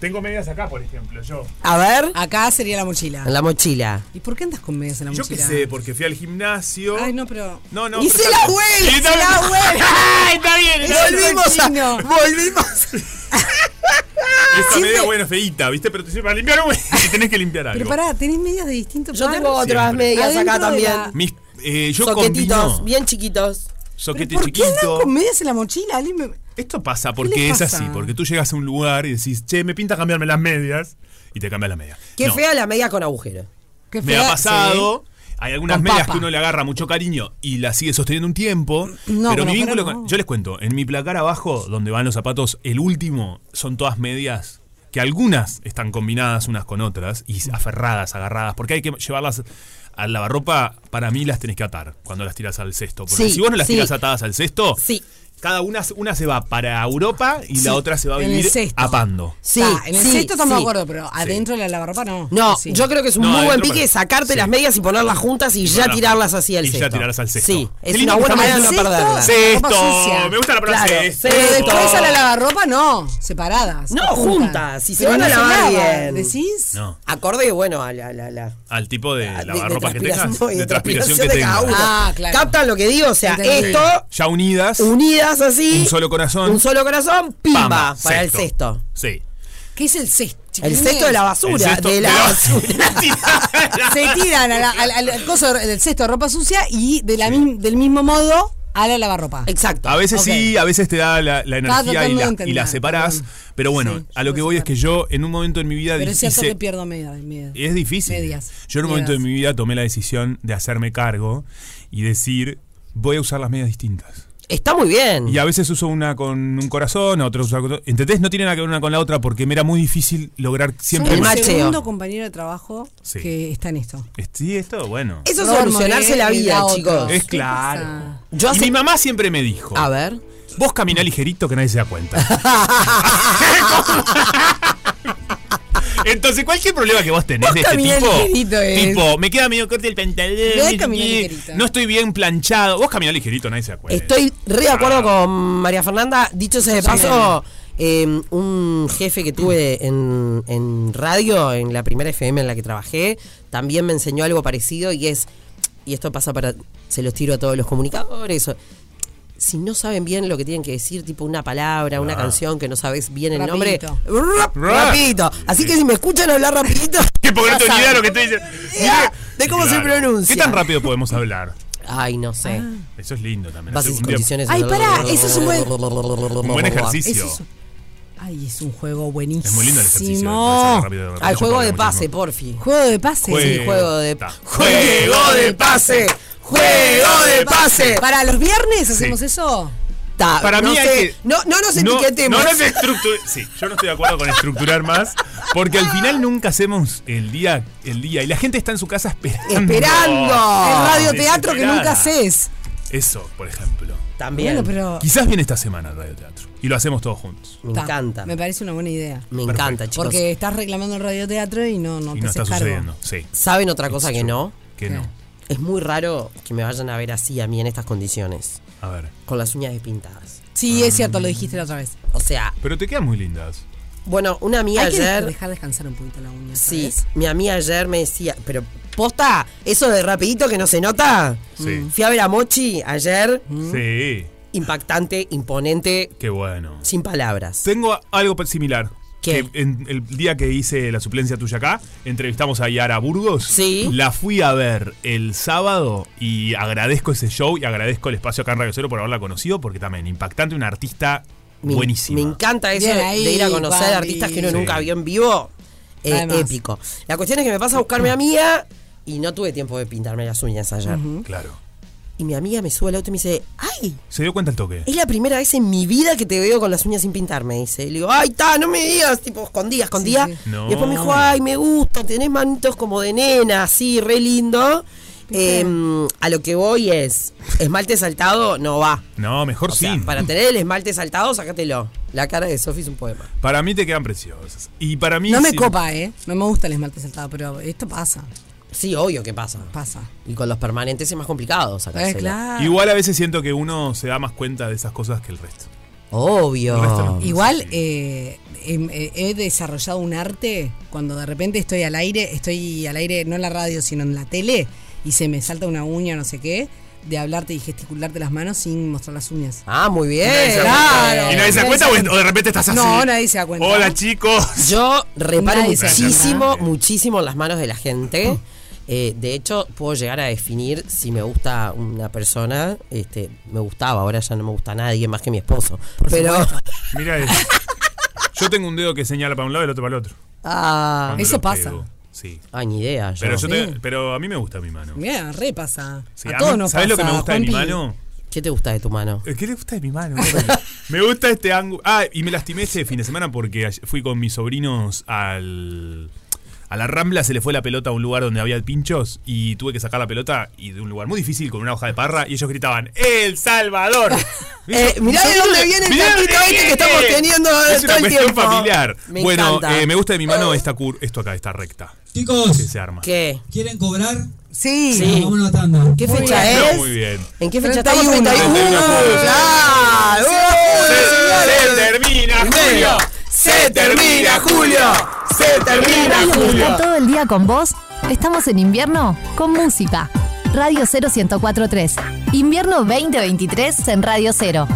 tengo medias acá, por ejemplo, yo. A ver. Acá sería la mochila. En la mochila. ¿Y por qué andas con medias en la Yo qué mochila? sé, porque fui al gimnasio. Ay, no, pero. No, no. Pero está- la se está la bien. huele. Ay, está bien. está. Volvimos a. Volvimos. Esta media, bueno, feíta, ¿viste? Pero te sirve para limpiar algo y tenés que limpiar algo. Pero pará, tenés medias de distintos Yo par? tengo otras Siempre. medias Adentro acá también. la- Mis, eh, yo Soquetitos, combino bien chiquitos. ¿Pero soquete ¿Por qué andan chiquito. con medias en la mochila? Me- Esto pasa ¿Qué porque es pasa? así, porque tú llegas a un lugar y decís, che, me pinta cambiarme las medias y te cambias las medias. Qué No, fea la media con agujero. Qué Me fea, ha pasado. Hay algunas Con medias papa. que uno le agarra mucho cariño y las sigue sosteniendo un tiempo. No, pero mi vínculo perros con- no. Yo les cuento, en mi placar abajo, donde van los zapatos, el último, son todas medias que algunas están combinadas unas con otras y aferradas, agarradas, porque hay que llevarlas al lavarropa, para mí las tenés que atar cuando las tiras al cesto. Porque Sí, si vos no las sí. tiras atadas al cesto, Sí. Cada una, una se va para Europa y Sí, la otra se va a el vivir cesto. apando. Sí, Ah, en el sí, cesto estamos sí. de acuerdo, pero adentro de la lavarropa no. No, Sí. yo creo que es un No, muy buen pique para- sacarte sí. las medias y ponerlas juntas y ya tirarlas así al y ya tirarlas al cesto. Sí, es una buena manera de no perderlas. Sucia. me gusta la palabra Claro, cesto. Pero después a la lavarropa no, separadas. No, juntas, si se Pero van a lavar lava, bien. ¿Decís? No, Acorde, bueno, a la, la, la- al tipo de de- lavarropa de que tengas, de transpiración que tengas. Ah, claro. ¿Captan lo que digo? O sea, esto, Ya unidas, unidas así, un solo corazón, un solo corazón, pimba, pamba, para el cesto. Sí. ¿Qué es el cesto? El cesto de la basura, de la de la- basura. Se tiran a la- al, coso del cesto de ropa sucia y de la mi- del mismo modo a la lavarropa. Exacto. A veces sí, a veces te da la, la energía y la, y la separás. Pero bueno, Sí, a lo que voy es que yo en un momento en mi vida Pero es cierto hice- que pierdo media. media. Es difícil. Medias. Yo en un momento de Medias. mi vida tomé la decisión de hacerme cargo y decir, voy a usar las medias distintas. Está muy bien. Y a veces uso una con un corazón, a otros uso con otro. ¿Entendés? No tiene nada que ver una con la otra porque me era muy difícil lograr siempre Soy El macheo. segundo compañero de trabajo Sí. que está en esto. Sí, esto, bueno. Eso es solucionarse la y vida, chicos. Es ¿Qué claro. Yo y mi mamá siempre me dijo, A ver. vos caminá ligerito que nadie se da cuenta. Entonces, cualquier problema que vos tenés de este tipo, me queda medio corto el pantalón, no estoy bien planchado. Vos caminá ligerito, nadie se da cuenta. Estoy re de acuerdo con María Fernanda. Dicho sea de paso, eh, un jefe que tuve en, en radio, en la primera FM en la que trabajé, también me enseñó algo parecido y es, y esto pasa para, se los tiro a todos los comunicadores. Si no saben bien lo que tienen que decir, tipo una palabra, una Ah. canción que no sabes bien el Rapidito. nombre, rap, rapidito. Así que si me escuchan hablar rapidito, Que porque no ya te olvidas saben. lo que estoy diciendo. Ya, de cómo se Claro. pronuncia. ¿Qué tan rápido podemos hablar? Ay, no sé. Eso es lindo también. Bases y condiciones. Ay, pará, eso es un buen- Un buen ejercicio. Eso es- Ay, es un juego buenísimo. Es muy lindo el ejercicio. rápido, rápido, Al juego de pase, tiempo. porfi. Juego de pase. Jue- Sí, juego de Ta. Juego de pase. Juego de pase. Para los viernes hacemos eso. Ta, Para no mí hay sé, que- no, no nos No, etiquetemos. no nos estructu- Sí, yo no estoy de acuerdo con estructurar más. Porque al final nunca hacemos el día, el día. Y la gente está en su casa esperando. Esperando. El radioteatro que nunca haces. Eso, por ejemplo. También. Bueno, pero. Quizás viene esta semana el radioteatro. Y lo hacemos todos juntos. Me Ta, encanta. Me parece una buena idea. Me encanta, chicos. Porque estás reclamando el radioteatro y no, no y te no está haces cargo. sucediendo. Sí. ¿Saben otra cosa que no? Que no. Es muy raro que me vayan a ver así a mí en estas condiciones. A ver. Con las uñas despintadas. Sí, es cierto, lo dijiste la otra vez. O sea, Pero te quedan muy lindas. bueno, una amiga Hay que ayer. dejar descansar un poquito la uña. Sí, ¿sabes? mi amiga ayer me decía, pero posta, eso de rapidito que no se nota. Sí. Fui a ver a Mochi ayer, Sí. Impactante, imponente, Qué bueno. sin palabras. Tengo algo similar. ¿Qué? Que en el día que hice la suplencia tuya acá, entrevistamos a Yara Burgos. Sí. La fui a ver el sábado y agradezco ese show y agradezco el espacio acá en Radio Cero por haberla conocido porque también impactante, una artista Me, buenísima. me encanta eso de- ahí, de ir a conocer Bambi. artistas que uno Sí. nunca vio en vivo. eh, épico. La cuestión es que me pasa a buscar a amiga y no tuve tiempo de pintarme las uñas ayer. Claro. Y mi amiga me sube al auto y me dice, ¡ay! Se dio cuenta el toque. Es la primera vez en mi vida que te veo con las uñas sin pintarme, dice. Y le digo, ay, ta, no me digas, tipo, escondía, escondía. Sí, sí. No. Y después me dijo, ay, me gusta, tenés manitos como de nena, así, re lindo. Eh, a lo que voy es, esmalte saltado no va. No, mejor O sí. sea, para tener el esmalte saltado, sácatelo. La cara de Sofi es un poema. Para mí te quedan preciosas. Y para mí. No me sí. copa, ¿eh? No me gusta el esmalte saltado, pero esto pasa. Sí, obvio que pasa. Pasa. Y con los permanentes es más complicado Eh, sacárselo. claro. Igual a veces siento que uno se da más cuenta de esas cosas que el resto. Obvio. El resto no. Igual eh, em- eh, he desarrollado un arte cuando de repente estoy al aire, estoy al aire no en la radio, sino en la tele, y se me salta una uña, no sé qué, de hablarte y gesticularte las manos sin mostrar las uñas. Ah, muy bien. da Claro. ¿Y nadie se da cuenta o, o de repente estás así? No, nadie se da cuenta. Hola chicos. Yo reparo Nadie muchísimo, muchísimo en las manos de la gente. Eh, de hecho, puedo llegar a definir si me gusta una persona. Este, me gustaba, ahora ya no me gusta nadie más que mi esposo. Pero. Mira eso. Yo tengo un dedo que señala para un lado y el otro para el otro. Ah, Cuando Eso pasa. pego. Sí. Ay, ni idea. yo. Pero, yo te- Sí. pero a mí me gusta mi mano. Mira, repasa. Sí, a a todos mí- nos ¿sabés lo que me gusta de mi mano? ¿Qué te gusta de tu mano? ¿Qué le gusta de mi mano? me gusta este ángulo. Ah, y me lastimé este fin de semana porque fui con mis sobrinos al. A la Rambla se le fue la pelota a un lugar donde había pinchos y tuve que sacar la pelota y de un lugar muy difícil con una hoja de parra y ellos gritaban ¡El Salvador! Eh, mirá de dónde viene el taquito este que estamos teniendo Es todo una el tiempo. familiar. Me bueno, eh, me gusta de mi mano esta cur esto acá, esta recta. Chicos, Que se arma. ¿Qué? ¿quieren cobrar? Sí. Sí. Vamos a tanda. ¿Qué Muy fecha es? No, muy bien. ¿En qué fecha 31. estamos? 31. 31. ¡Ya! Se, se termina Julio. Se termina Julio. Se termina ¿Está Julio. todo el día con vos? Estamos en invierno con música. Radio 0 1043. Invierno 2023 en Radio 0.